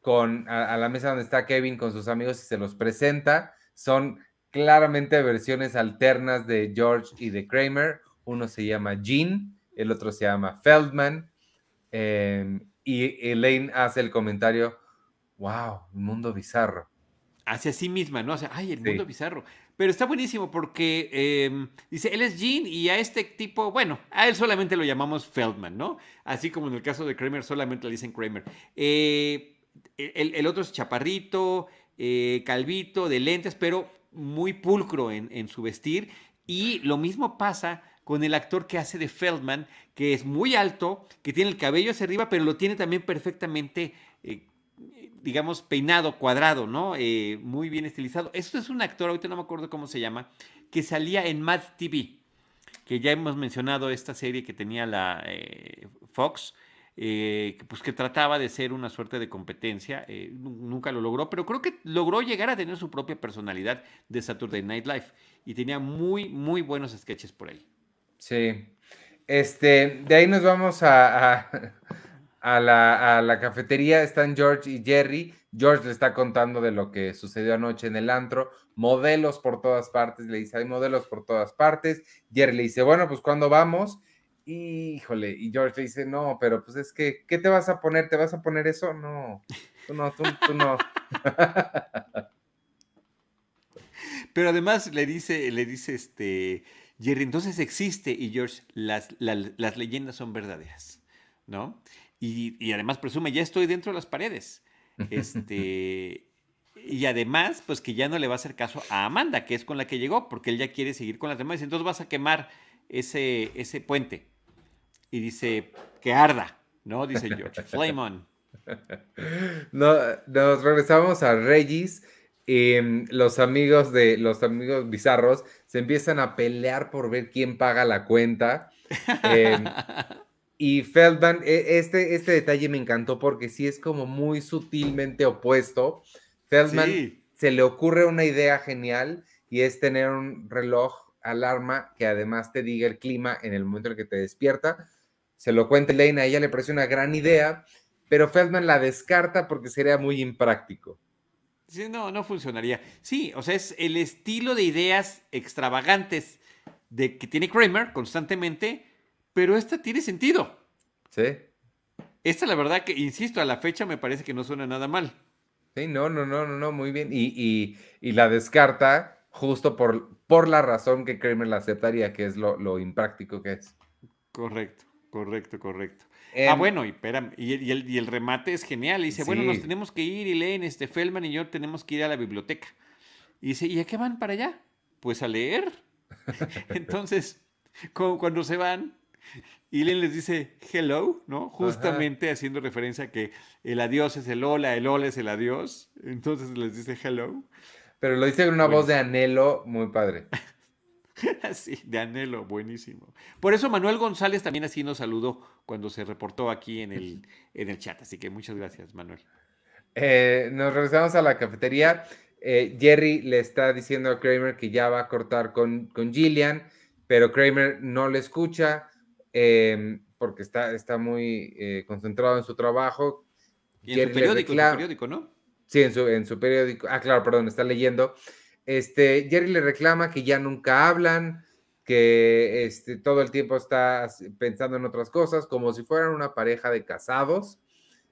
Speaker 2: con, a, la mesa donde está Kevin con sus amigos y se los presenta. Son claramente versiones alternas de George y de Kramer. Uno se llama Jean, el otro se llama Feldman. Em, y Elaine hace el comentario, wow, un mundo bizarro.
Speaker 1: Hacia sí misma, ¿no? O sea, ay, el mundo bizarro. Pero está buenísimo porque em, dice, él es Jean y a este tipo, bueno, a él solamente lo llamamos Feldman, ¿no? Así como en el caso de Kramer, solamente le dicen Kramer. Eh, el, otro es chaparrito, eh, calvito, de lentes, pero muy pulcro en, su vestir. Y lo mismo pasa con el actor que hace de Feldman, que es muy alto, que tiene el cabello hacia arriba, pero lo tiene también perfectamente eh, digamos, peinado, cuadrado, ¿no? Eh, muy bien estilizado. Esto es un actor, ahorita no me acuerdo cómo se llama, que salía en Mad TV, que ya hemos mencionado esta serie que tenía la eh, Fox, eh, pues que trataba de ser una suerte de competencia, nunca lo logró, pero creo que logró llegar a tener su propia personalidad de Saturday Night Live y tenía muy, muy buenos sketches por ahí.
Speaker 2: Sí. Este, de ahí nos vamos a a la, cafetería están George y Jerry. George le está contando de lo que sucedió anoche en el antro. Modelos por todas partes. Le dice, hay modelos por todas partes. Jerry le dice, bueno, pues ¿cuándo vamos? Híjole. Y George le dice, no, pero pues es que, ¿qué te vas a poner? ¿Te vas a poner eso? No, tú no, tú, no.
Speaker 1: Pero además le dice, le dice este, Jerry, entonces existe y George, las, las leyendas son verdaderas, ¿no? Y, además presume, ya estoy dentro de las paredes. Este, y además, pues que ya no le va a hacer caso a Amanda, que es con la que llegó, porque él ya quiere seguir con las demás. Entonces vas a quemar ese, ese puente. Y dice, que arda, ¿no? Dice George, flame on.
Speaker 2: No, nos regresamos a Regis. y los amigos de los amigos bizarros se empiezan a pelear por ver quién paga la cuenta. Eh, y Feldman, e, este, este detalle me encantó porque sí es como muy sutilmente opuesto. Feldman se le ocurre una idea genial y es tener un reloj alarma que además te diga el clima en el momento en que te despierta. Se lo cuenta Elaine, a ella le parece una gran idea, pero Feldman la descarta porque sería muy impráctico.
Speaker 1: Sí, no, no funcionaría. Sí, o sea, es el estilo de ideas extravagantes de que tiene Kramer constantemente, pero esta tiene sentido.
Speaker 2: Sí.
Speaker 1: Esta, la verdad que, insisto, a la fecha me parece que no suena nada mal.
Speaker 2: Sí, no, no, no, no, no, muy bien. Y, la descarta justo por, por la razón que Kramer la aceptaría, que es lo, impráctico que es.
Speaker 1: Correcto, correcto, correcto. ah, em, bueno, y, espera, y, el, y, el, remate es genial. dice, bueno, nos tenemos que ir y leen, este Feldman y yo tenemos que ir a la biblioteca. Y dice, ¿y a qué van para allá? Pues a leer. Entonces, cuando se van, y Len les dice hello, ¿no? Justamente haciendo referencia a que el adiós es el hola, el hola es el adiós. Entonces les dice hello.
Speaker 2: Pero lo dice con una voz de anhelo muy padre.
Speaker 1: sí, de anhelo, buenísimo. Por eso Manuel González también así nos saludó cuando se reportó aquí en el, en el chat. Así que muchas gracias, Manuel.
Speaker 2: Eh, nos regresamos a la cafetería. Eh, Jerry le está diciendo a Kramer que ya va a cortar con, con Gillian, pero Kramer no le escucha Em, porque está, está muy eh, concentrado en su trabajo.
Speaker 1: Y en su periódico, su periódico, ¿no?
Speaker 2: Sí, en su, en su periódico. Ah, claro, perdón, está leyendo. Este, Jerry le reclama que ya nunca hablan, que este, todo el tiempo está pensando en otras cosas, como si fueran una pareja de casados.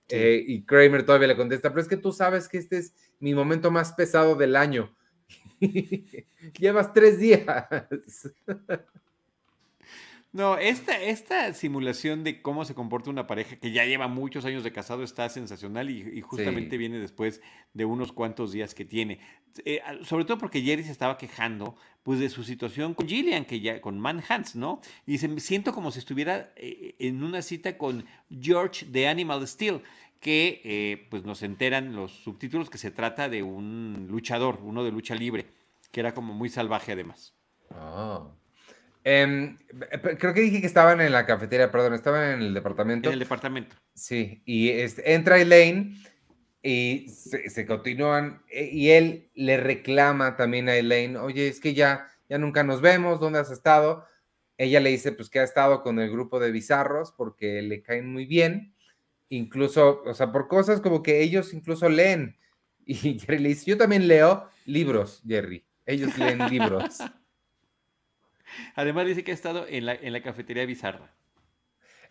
Speaker 2: Eh, y Kramer todavía le contesta, pero es que tú sabes que este es mi momento más pesado del año. Llevas tres días.
Speaker 1: No, esta, esta simulación de cómo se comporta una pareja que ya lleva muchos años de casado está sensacional y, justamente viene después de unos cuantos días que tiene. Eh, sobre todo porque Jerry se estaba quejando pues de su situación con Gillian, que ya con Manhunts, ¿no? Y se, siento como si estuviera eh, en una cita con George de Animal Steel, que eh, pues nos enteran los subtítulos que se trata de un luchador, uno de lucha libre, que era como muy salvaje además.
Speaker 2: Ah. Em, creo que dije que estaban en la cafetería, perdón, estaban en el departamento.
Speaker 1: En el departamento.
Speaker 2: Sí, y este, entra Elaine y se, continúan, e, y él le reclama también a Elaine, oye, es que ya, ya nunca nos vemos, ¿dónde has estado? Ella le dice, pues que ha estado con el grupo de bizarros porque le caen muy bien, incluso, o sea, por cosas como que ellos incluso leen. Y Jerry le dice, yo también leo libros, Jerry, ellos leen libros.
Speaker 1: Además dice que ha estado en la, en la cafetería bizarra.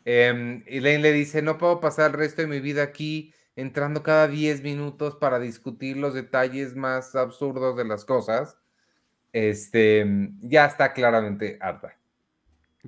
Speaker 2: Eh, Elaine le dice, no puedo pasar el resto de mi vida aquí entrando cada 10 minutos para discutir los detalles más absurdos de las cosas. Este, ya está claramente harta.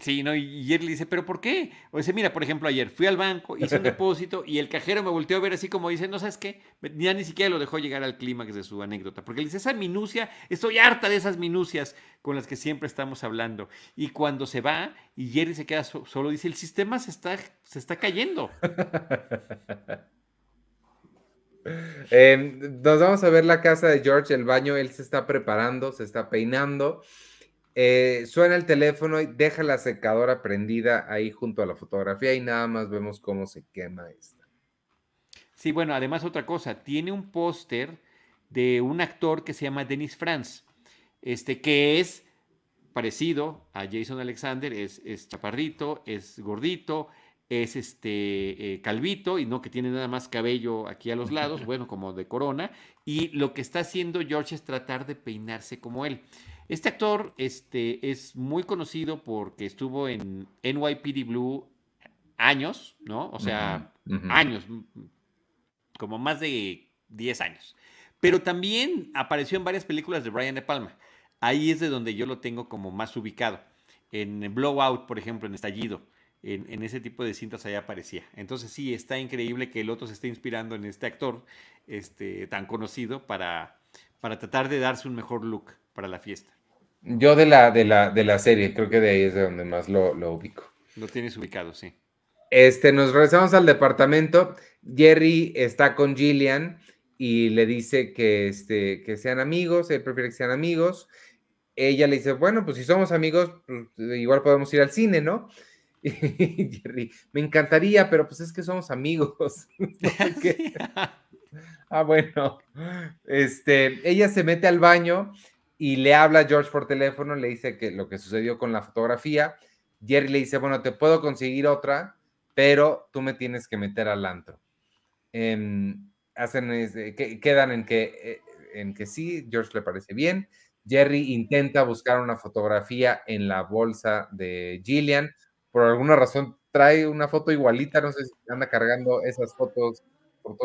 Speaker 1: Sí, ¿no? Y ayer le dice, ¿pero por qué? O dice, mira, por ejemplo, ayer fui al banco, hice un depósito y el cajero me volteó a ver así como dice, no sabes qué, ya ni siquiera lo dejó llegar al clímax de su anécdota, porque le dice, esa minucia, estoy harta de esas minucias con las que siempre estamos hablando. Y cuando se va y Jerry se queda solo, dice, el sistema se está, se está cayendo.
Speaker 2: Nos vamos a ver la casa de George, el baño, él se está preparando, se está peinando. Eh, suena el teléfono y deja la secadora prendida ahí junto a la fotografía y nada más vemos cómo se quema esta.
Speaker 1: Sí, bueno, además otra cosa, tiene un póster de un actor que se llama Dennis Franz, este, que es parecido a Jason Alexander, es, es chaparrito, es gordito, es este eh, calvito y no que tiene nada más cabello aquí a los lados, bueno, como de corona, y lo que está haciendo George es tratar de peinarse como él. Este actor este, es muy conocido porque estuvo en NYPD Blue años, ¿no? O sea, años, como más de 10 años. Pero también apareció en varias películas de Brian De Palma. Ahí es de donde yo lo tengo como más ubicado. En Blowout, por ejemplo, en Estallido. En, ese tipo de cintas allá aparecía. Entonces sí, está increíble que el otro se esté inspirando en este actor este, tan conocido para, para tratar de darse un mejor look para la fiesta.
Speaker 2: Yo de la, de la, de la serie, creo que de ahí es de donde más lo, ubico.
Speaker 1: Lo tienes ubicado, sí.
Speaker 2: Este, nos regresamos al departamento. Jerry está con Gillian y le dice que, este, que sean amigos, él prefiere que sean amigos. Ella le dice, bueno, pues si somos amigos, pues, igual podemos ir al cine, ¿no? Y Jerry, me encantaría, pero pues es que somos amigos. ah, bueno. Este, ella se mete al baño y le habla a George por teléfono, le dice que lo que sucedió con la fotografía. Jerry le dice, bueno, te puedo conseguir otra, pero tú me tienes que meter al antro. Em, hacen, quedan en que, eh, en que sí, George le parece bien. Jerry intenta buscar una fotografía en la bolsa de Gillian. Por alguna razón trae una foto igualita, no sé si anda cargando esas fotos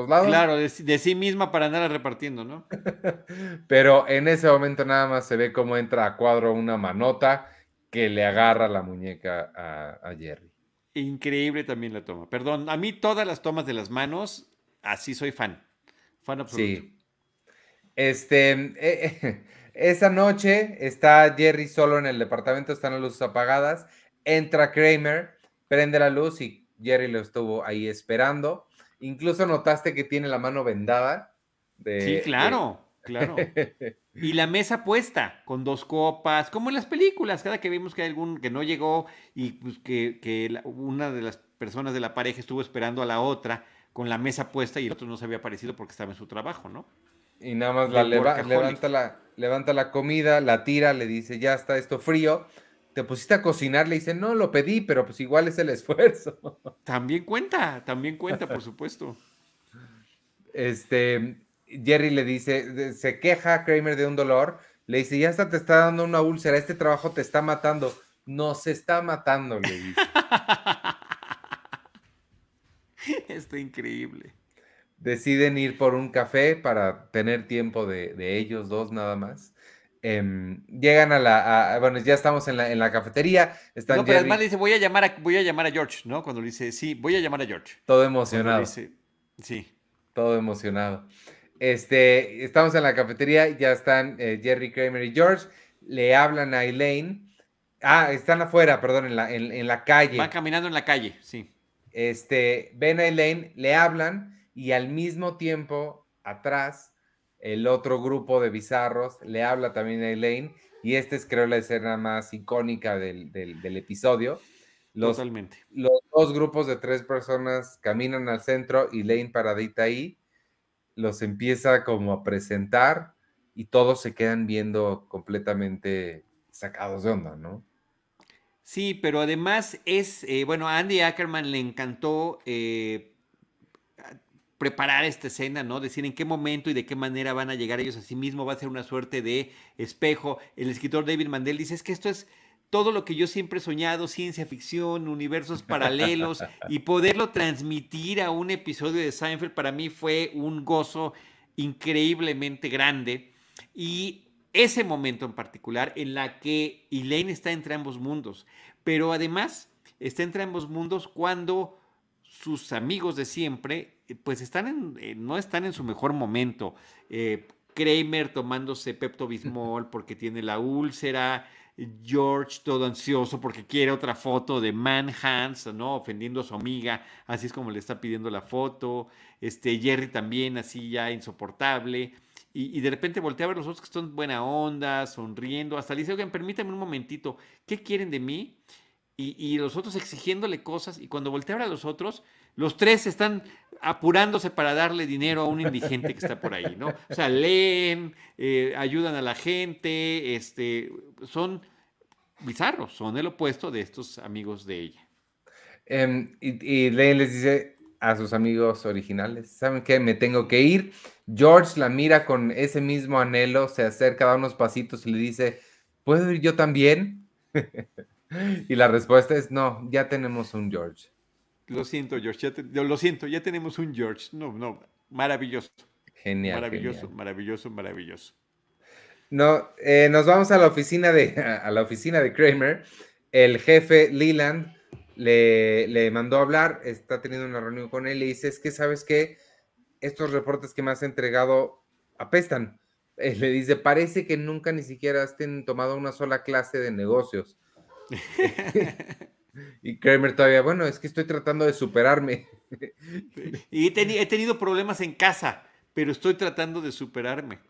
Speaker 2: lados.
Speaker 1: Claro, de, sí misma para andar repartiendo, ¿no?
Speaker 2: Pero en ese momento nada más se ve cómo entra a cuadro una manota que le agarra la muñeca a, Jerry.
Speaker 1: Increíble también la toma. Perdón, a mí todas las tomas de las manos, así soy fan. Fan absoluto. Sí.
Speaker 2: Este, eh, esa noche está Jerry solo en el departamento, están las luces apagadas. Entra Kramer, prende la luz y Jerry lo estuvo ahí esperando. Incluso notaste que tiene la mano vendada.
Speaker 1: sí, claro, claro. Y la mesa puesta con dos copas, como en las películas, cada que vimos que hay algún que no llegó y pues, que, una de las personas de la pareja estuvo esperando a la otra con la mesa puesta y el otro no se había aparecido porque estaba en su trabajo, ¿no?
Speaker 2: Y nada más la levanta, la, levanta la comida, la tira, le dice, ya está esto frío te pusiste a cocinar, le dice, no, lo pedí, pero pues igual es el esfuerzo.
Speaker 1: También cuenta, también cuenta, por supuesto.
Speaker 2: Este, Jerry le dice, se queja Kramer de un dolor, le dice, ya hasta te está dando una úlcera, este trabajo te está matando. No se está matando, le dice.
Speaker 1: Está increíble.
Speaker 2: Deciden ir por un café para tener tiempo de, de ellos dos nada más. Em, llegan a la, bueno, ya estamos en la, en la cafetería. Están
Speaker 1: no, pero además le dice, voy a, llamar a, voy a llamar a George, ¿no? Cuando le dice, sí, voy a llamar a George.
Speaker 2: Todo emocionado.
Speaker 1: sí.
Speaker 2: Todo emocionado. Este, estamos en la cafetería, ya están eh, Jerry Kramer y George, le hablan a Elaine. Ah, están afuera, perdón, en la, en, la calle.
Speaker 1: Van caminando en la calle, sí.
Speaker 2: Este, ven a Elaine, le hablan y al mismo tiempo, atrás, el otro grupo de bizarros le habla también a Elaine y esta es creo la escena más icónica del, episodio. Los,
Speaker 1: Totalmente.
Speaker 2: Los dos grupos de tres personas caminan al centro y Elaine paradita ahí los empieza como a presentar y todos se quedan viendo completamente sacados de onda, ¿no?
Speaker 1: Sí, pero además es, eh, bueno, a Andy Ackerman le encantó eh, preparar esta escena, ¿no? Decir en qué momento y de qué manera van a llegar ellos a sí mismos, va a ser una suerte de espejo. El escritor David Mandel dice, es que esto es todo lo que yo siempre he soñado, ciencia ficción, universos paralelos, y poderlo transmitir a un episodio de Seinfeld para mí fue un gozo increíblemente grande. Y ese momento en particular en la que Elaine está entre ambos mundos, pero además está entre ambos mundos cuando sus amigos de siempre, pues están en, eh, no están en su mejor momento. Eh, Kramer tomándose Pepto Bismol porque tiene la úlcera, George todo ansioso porque quiere otra foto de Man Hands, ¿no? Ofendiendo a su amiga, así es como le está pidiendo la foto. Este, Jerry también así ya insoportable. Y, de repente voltea a ver los otros que están buena onda, sonriendo. Hasta le dice, oigan, permítame un momentito, ¿qué quieren de mí? Y, y los otros exigiéndole cosas. Y cuando voltea a los otros, los tres están apurándose para darle dinero a un indigente que está por ahí, ¿no? O sea, leen, eh, ayudan a la gente, este, son bizarros, son el opuesto de estos amigos de ella.
Speaker 2: Em, y, y les dice a sus amigos originales, ¿saben qué? Me tengo que ir. George la mira con ese mismo anhelo, se acerca, da unos pasitos y le dice, ¿puedo ir yo también? y la respuesta es, no, ya tenemos un George.
Speaker 1: Lo siento, George. lo siento, ya tenemos un George. No, no, maravilloso.
Speaker 2: Genial.
Speaker 1: Maravilloso, maravilloso, maravilloso.
Speaker 2: No, eh, nos vamos a la oficina de a la oficina de Kramer. El jefe Leland le, le mandó a hablar, está teniendo una reunión con él y dice, es que sabes que estos reportes que me has entregado apestan. Eh, le dice, parece que nunca ni siquiera has tomado una sola clase de negocios. Y Kramer todavía, bueno, es que estoy tratando de superarme.
Speaker 1: Y he, tenido problemas en casa, pero estoy tratando de superarme.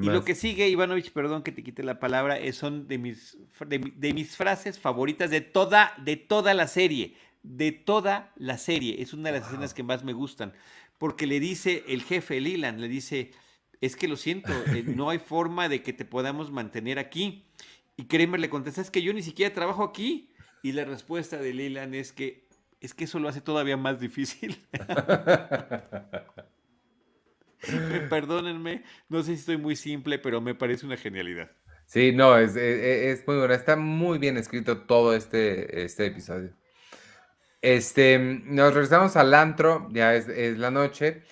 Speaker 1: Y lo que sigue, Ivanovich, perdón que te quite la palabra, son de mis, de, mis frases favoritas de toda, de toda la serie. De toda la serie. Es una de las escenas que más me gustan. Porque le dice el jefe Leland, le dice, es que lo siento, eh, no hay forma de que te podamos mantener aquí. Y Kramer le contesta, es que yo ni siquiera trabajo aquí. Y la respuesta de Leland es que es que eso lo hace todavía más difícil. Perdónenme, no sé si estoy muy simple, pero me parece una genialidad.
Speaker 2: Sí, no, es, muy bueno. Está muy bien escrito todo este, este episodio. Este, nos regresamos al antro, ya es, la noche.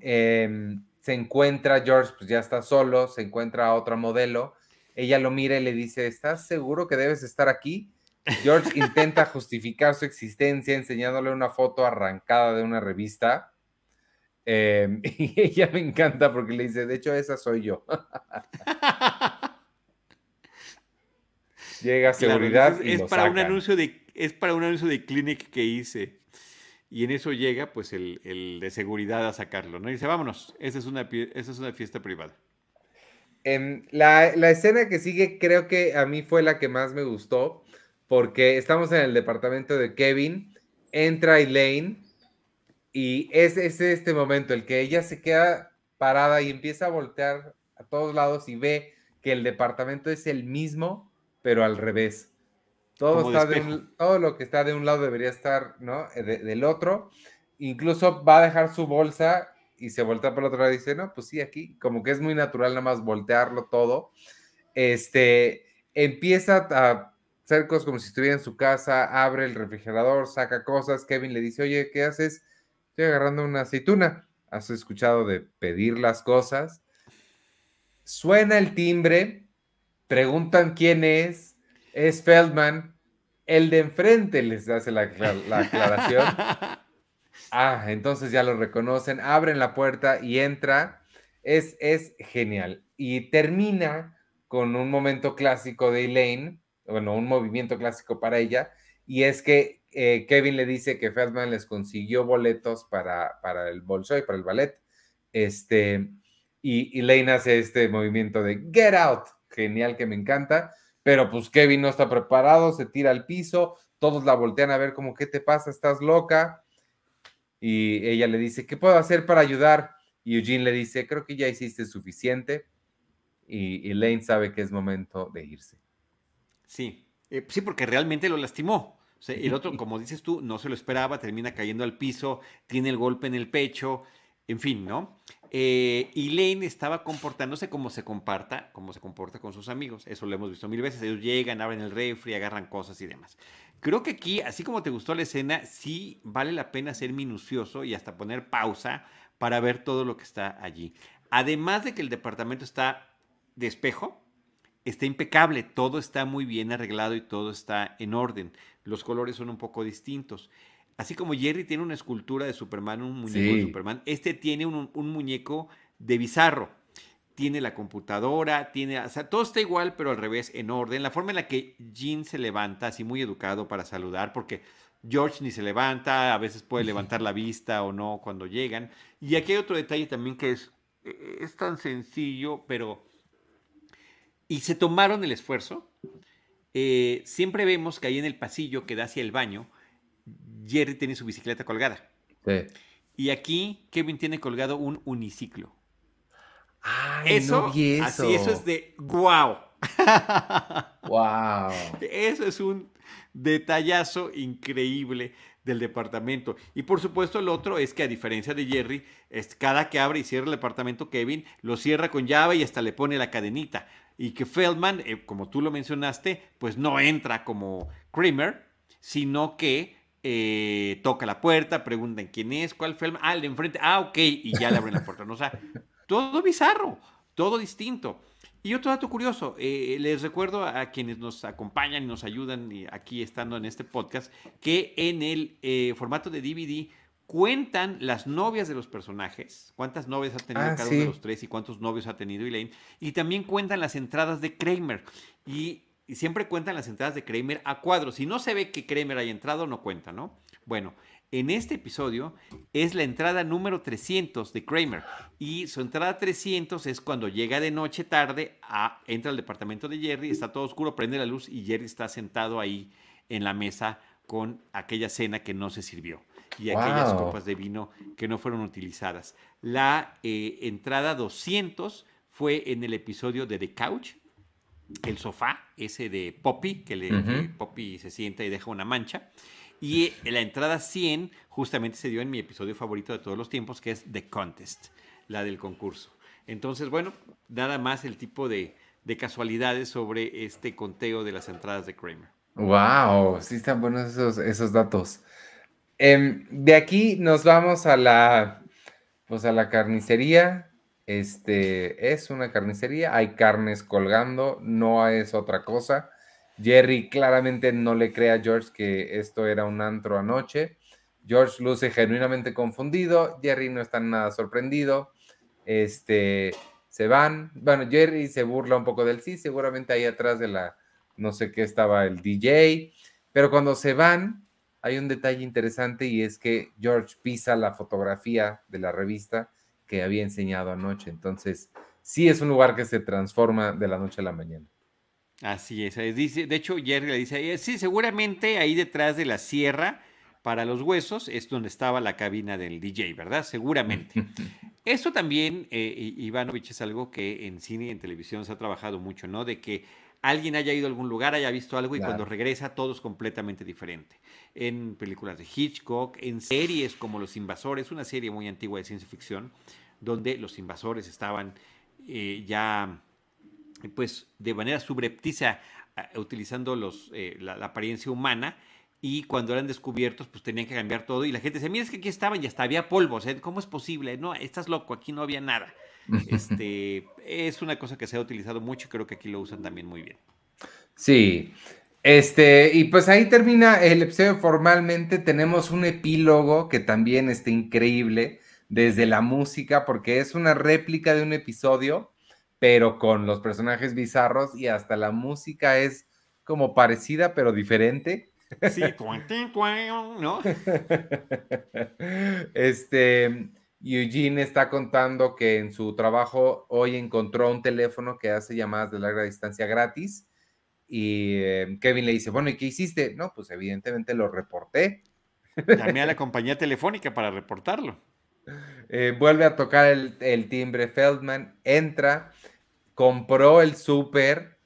Speaker 2: Em, se encuentra George, pues ya está solo, se encuentra otra modelo. Ella lo mira y le dice, ¿estás seguro que debes estar aquí? George intenta justificar su existencia enseñándole una foto arrancada de una revista. Em, y ella me encanta porque le dice, de hecho, esa soy yo. Llega seguridad.
Speaker 1: es, para un anuncio de, es para un anuncio de Clinic que hice. Y en eso llega pues el, de seguridad a sacarlo, ¿no? Y dice, vámonos, esa es una, esa es una fiesta privada.
Speaker 2: La, la, escena que sigue creo que a mí fue la que más me gustó porque estamos en el departamento de Kevin, entra Elaine y es, este momento el que ella se queda parada y empieza a voltear a todos lados y ve que el departamento es el mismo, pero al revés. Todo, está de todo lo que está de un lado debería estar ¿no? Eh, del otro. Incluso va a dejar su bolsa y se voltea por el otro lado y dice, no, pues sí, aquí, como que es muy natural nada más voltearlo todo. Este, empieza a Cercos como si estuviera en su casa, abre el refrigerador, saca cosas. Kevin le dice, oye, ¿qué haces? Estoy agarrando una aceituna. ¿Has escuchado de pedir las cosas? Suena el timbre preguntan quién es, es Feldman, el de enfrente les hace la, la aclaración. Ah, entonces ya lo reconocen, abren la puerta y entra. Es, es genial. Y termina con un momento clásico de Elaine, bueno, un movimiento clásico para ella, y es que eh, Kevin le dice que Feldman les consiguió boletos para, para el Bolshoi, para el ballet, este, y Elaine hace este movimiento de Get Out, genial que me encanta, pero pues Kevin no está preparado, se tira al piso, todos la voltean a ver como, ¿qué te pasa? ¿Estás loca? Y ella le dice, ¿qué puedo hacer para ayudar? Y Eugene le dice, creo que ya hiciste suficiente. Y Elaine sabe que es momento de irse.
Speaker 1: Sí, eh, sí, porque realmente lo lastimó. el otro, como dices tú, no se lo esperaba, termina cayendo al piso, tiene el golpe en el pecho, en fin, ¿no? Eh, Elaine estaba comportándose como se comparta, como se comporta con sus amigos. Eso lo hemos visto mil veces. Ellos llegan, abren el refri, agarran cosas y demás. Creo que aquí, así como te gustó la escena, sí vale la pena ser minucioso y hasta poner pausa para ver todo lo que está allí. Además de que el departamento está de espejo, está impecable, todo está muy bien arreglado y todo está en orden. Los colores son un poco distintos. Así como Jerry tiene una escultura de Superman, un muñeco de Superman, este tiene un, un muñeco de Bizarro tiene la computadora, tiene, o sea, todo está igual, pero al revés, en orden. La forma en la que Jean se levanta, así muy educado para saludar, porque George ni se levanta, a veces puede levantar la vista o no cuando llegan. Y aquí hay otro detalle también que es, e-, es tan sencillo, pero... Y se tomaron el esfuerzo. Eh, siempre vemos que ahí en el pasillo que da hacia el baño, Jerry tiene su bicicleta colgada. Sí. Y aquí Kevin tiene colgado un uniciclo eso, así, eso es de wow.
Speaker 2: Wow.
Speaker 1: Eso es un detallazo increíble del departamento. Y por supuesto el otro es que a diferencia de Jerry, es cada que abre y cierra el departamento Kevin, lo cierra con llave y hasta le pone la cadenita. Y que Feldman, eh, como tú lo mencionaste, pues no entra como Kramer, sino que eh, toca la puerta, preguntan quién es, cuál Feldman, ah, el de enfrente, ah, ok, y ya le abren la puerta. ¿no? O sea, todo bizarro, todo distinto. Y otro dato curioso, eh, les recuerdo a quienes nos acompañan y nos ayudan aquí estando en este podcast, que en el eh, formato de DVD cuentan las novias de los personajes, cuántas novias ha tenido ah, cada uno de los tres y cuántos novios ha tenido Elaine, y también cuentan las entradas de Kramer. Y, y siempre cuentan las entradas de Kramer a cuadros. Si no se ve que Kramer haya entrado, no cuenta, ¿no? Bueno, en este episodio es la entrada número 300 de Kramer. Y su entrada 300 es cuando llega de noche tarde, a, entra al departamento de Jerry, está todo oscuro, prende la luz y Jerry está sentado ahí en la mesa con aquella cena que no se sirvió y aquellas copas de vino que no fueron utilizadas. La eh, entrada 200 fue en el episodio de The Couch, el sofá, ese de Poppy, que, le, que Poppy se sienta y deja una mancha. Y la entrada 100 justamente se dio en mi episodio favorito de todos los tiempos, que es The Contest, la del concurso. Entonces, bueno, nada más el tipo de, casualidades sobre este conteo de las entradas de Kramer.
Speaker 2: Wow, sí están buenos esos, esos datos. Em, de aquí nos vamos a la, pues a la carnicería. Este es una carnicería, hay carnes colgando, no es otra cosa. Jerry claramente no le cree a George que esto era un antro anoche. George luce genuinamente confundido. Jerry no está nada sorprendido. Este, se van. Bueno, Jerry se burla un poco del sí. Seguramente ahí atrás de la, no sé qué estaba el DJ. Pero cuando se van, hay un detalle interesante y es que George pisa la fotografía de la revista que había enseñado anoche. Entonces, sí es un lugar que se transforma de la noche a la mañana.
Speaker 1: Así es. Dice, de hecho, Jerry le dice, sí, seguramente ahí detrás de la sierra para los huesos es donde estaba la cabina del DJ, ¿verdad? Seguramente. Esto también, eh, Ivanovich, es algo que en cine y en televisión se ha trabajado mucho, ¿no? De que alguien haya ido a algún lugar, haya visto algo y cuando regresa todo es completamente diferente. En películas de Hitchcock, en series como Los Invasores, una serie muy antigua de ciencia ficción, donde los invasores estaban eh, ya pues de manera subrepticia utilizando los, eh, la, apariencia humana, y cuando eran descubiertos, pues tenían que cambiar todo. Y la gente decía, mira, es que aquí estaban y hasta había polvo. ¿Cómo es posible? No, estás loco, aquí no había nada. Este, es una cosa que se ha utilizado mucho y creo que aquí lo usan también muy bien.
Speaker 2: Sí. Este, y pues ahí termina el episodio formalmente. Tenemos un epílogo que también está increíble desde la música, porque es una réplica de un episodio, pero con los personajes bizarros y hasta la música es como parecida, pero diferente.
Speaker 1: Sí, ¿no?
Speaker 2: Este, Eugene está contando que en su trabajo hoy encontró un teléfono que hace llamadas de larga distancia gratis. Y eh, Kevin le dice, bueno, ¿y qué hiciste? No, pues evidentemente lo reporté.
Speaker 1: Llamé a la compañía telefónica para reportarlo.
Speaker 2: Eh, vuelve a tocar el, el, timbre Feldman, entra, compró el súper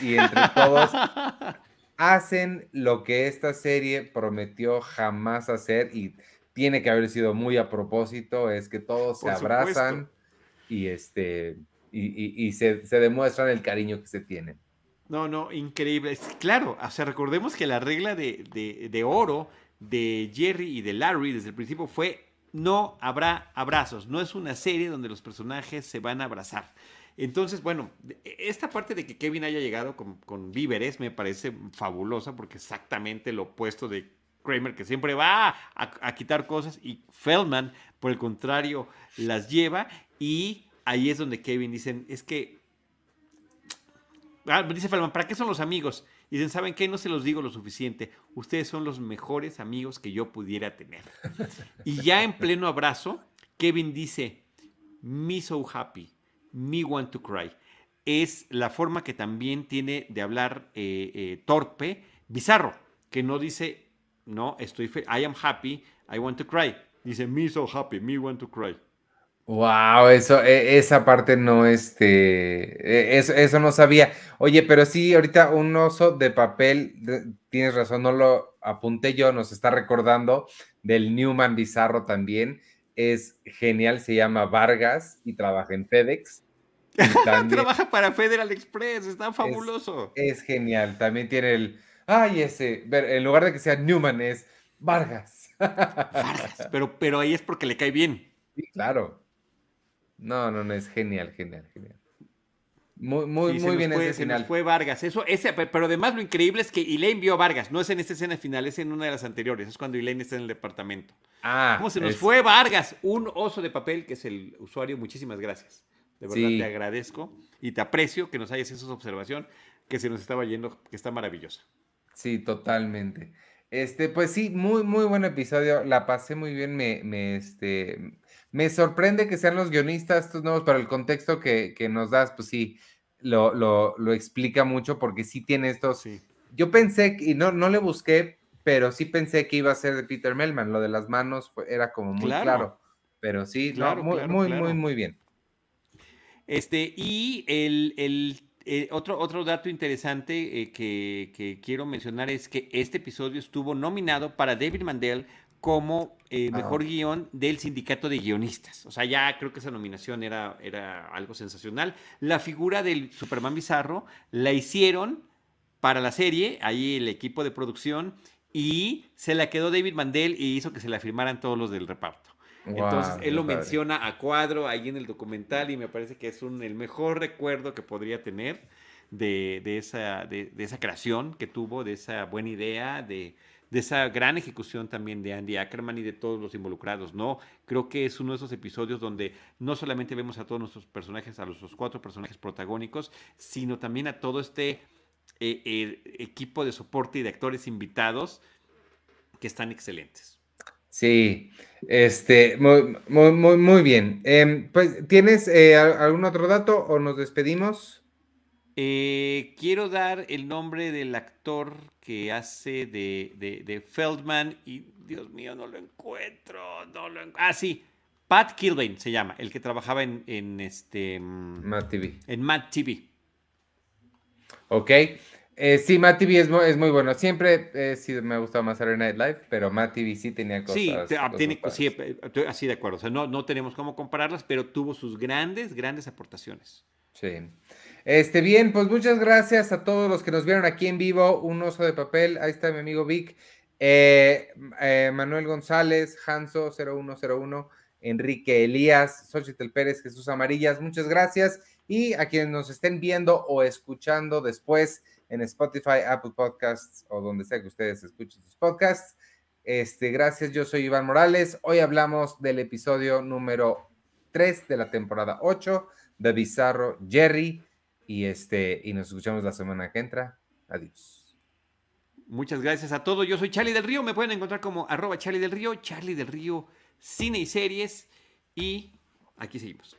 Speaker 2: y entre todos hacen lo que esta serie prometió jamás hacer y tiene que haber sido muy a propósito, es que todos se abrazan y, este, y, se, demuestran el cariño que se tienen.
Speaker 1: No, no, increíble. Claro, o sea, recordemos que la regla de, de oro de Jerry y de Larry desde el principio fue no habrá abrazos, no es una serie donde los personajes se van a abrazar. Entonces, bueno, esta parte de que Kevin haya llegado con, víveres me parece fabulosa porque exactamente lo opuesto de Kramer, que siempre va a, quitar cosas, y Feldman, por el contrario, las lleva. Y ahí es donde Kevin dicen, es que... Ah, dice Feldman, ¿para qué son los amigos? Y dicen, ¿saben qué? No se los digo lo suficiente. Ustedes son los mejores amigos que yo pudiera tener. Y ya en pleno abrazo, Kevin dice, me so happy. Me Want to Cry. Es la forma que también tiene de hablar eh, eh, torpe, bizarro, que no dice, no, estoy, I am happy, I want to cry. Dice, me so happy, me want to cry.
Speaker 2: Wow, eso, e, esa parte no, este, e, eso, eso, no sabía. Oye, pero sí, ahorita un oso de papel, tienes razón, no lo apunté yo, nos está recordando del Newman Bizarro también. Es genial, se llama Vargas y trabaja en FedEx.
Speaker 1: Trabaja para Federal Express, está fabuloso.
Speaker 2: Es, genial. También tiene el. Ay, ese. En lugar de que sea Newman, es Vargas.
Speaker 1: Vargas, pero, pero ahí es porque le cae bien.
Speaker 2: Sí, claro. No, no, no, es genial, genial, genial. Muy, muy, muy bien
Speaker 1: ese final. fue Vargas. Eso, ese, pero además lo increíble es que Elaine vio a Vargas. No es en esta escena final, es en una de las anteriores. Es cuando Elaine está en el departamento. Ah. ¿Cómo se nos fue Vargas? Un oso de papel que es el usuario. Muchísimas gracias. De verdad te agradezco y te aprecio que nos hayas hecho esa observación que se nos estaba yendo, que está maravillosa.
Speaker 2: Sí, totalmente. Este, pues sí, muy, muy buen episodio. La pasé muy bien. Me, me, este, me sorprende que sean los guionistas estos nuevos, para el contexto que, nos das, pues sí, lo, lo, explica mucho porque sí tiene estos. Sí. Yo pensé, y no, no le busqué, pero sí pensé que iba a ser de Peter Melman. Lo de las manos era como muy claro. Pero sí, muy, muy, muy, muy bien.
Speaker 1: Este, y el, eh, otro, otro dato interesante eh, que, quiero mencionar es que este episodio estuvo nominado para David Mandel como eh, mejor guion del sindicato de guionistas. O sea, ya creo que esa nominación era, era algo sensacional. La figura del Superman Bizarro la hicieron para la serie, ahí el equipo de producción, y se la quedó David Mandel y hizo que se la firmaran todos los del reparto. Entonces, él lo menciona a cuadro ahí en el documental y me parece que es un, el mejor recuerdo que podría tener de, esa, de, esa creación que tuvo, de esa buena idea, de, esa gran ejecución también de Andy Ackerman y de todos los involucrados, ¿no? Creo que es uno de esos episodios donde no solamente vemos a todos nuestros personajes, a los cuatro personajes protagónicos, sino también a todo este eh, eh, equipo de soporte y de actores invitados que están excelentes.
Speaker 2: Sí, este, muy, muy, muy, bien. Em, pues, ¿tienes eh, algún otro dato o nos despedimos?
Speaker 1: Eh, quiero dar el nombre del actor que hace de, Feldman y, Dios mío, no lo encuentro, no lo Ah, sí, Pat Kilbane se llama, el que trabajaba en, en este...
Speaker 2: Mm, Matt TV.
Speaker 1: En Matt TV.
Speaker 2: Ok, eh, sí, Matt TV es, es, muy bueno. Siempre eh, sí me ha gustado más Saturday Night Live, pero Matt TV sí tenía cosas.
Speaker 1: Sí, ah, tiene, sí, estoy así de acuerdo. O sea, no, no tenemos cómo compararlas, pero tuvo sus grandes, grandes aportaciones.
Speaker 2: Sí. Este, bien, pues muchas gracias a todos los que nos vieron aquí en vivo. Un oso de papel. Ahí está mi amigo Vic. Eh, eh, Manuel González, Hanso 0101, Enrique Elías, Xochitl Pérez, Jesús Amarillas, muchas gracias. Y a quienes nos estén viendo o escuchando después en Spotify, Apple Podcasts o donde sea que ustedes escuchen sus podcasts. Este, gracias, yo soy Iván Morales. Hoy hablamos del episodio número 3 de la temporada 8 de Bizarro Jerry. Y, este, y nos escuchamos la semana que entra. Adiós.
Speaker 1: Muchas gracias a todos. Yo soy Charlie del Río. Me pueden encontrar como arroba Charlie del Río, Charlie del Río, cine y series. Y aquí seguimos.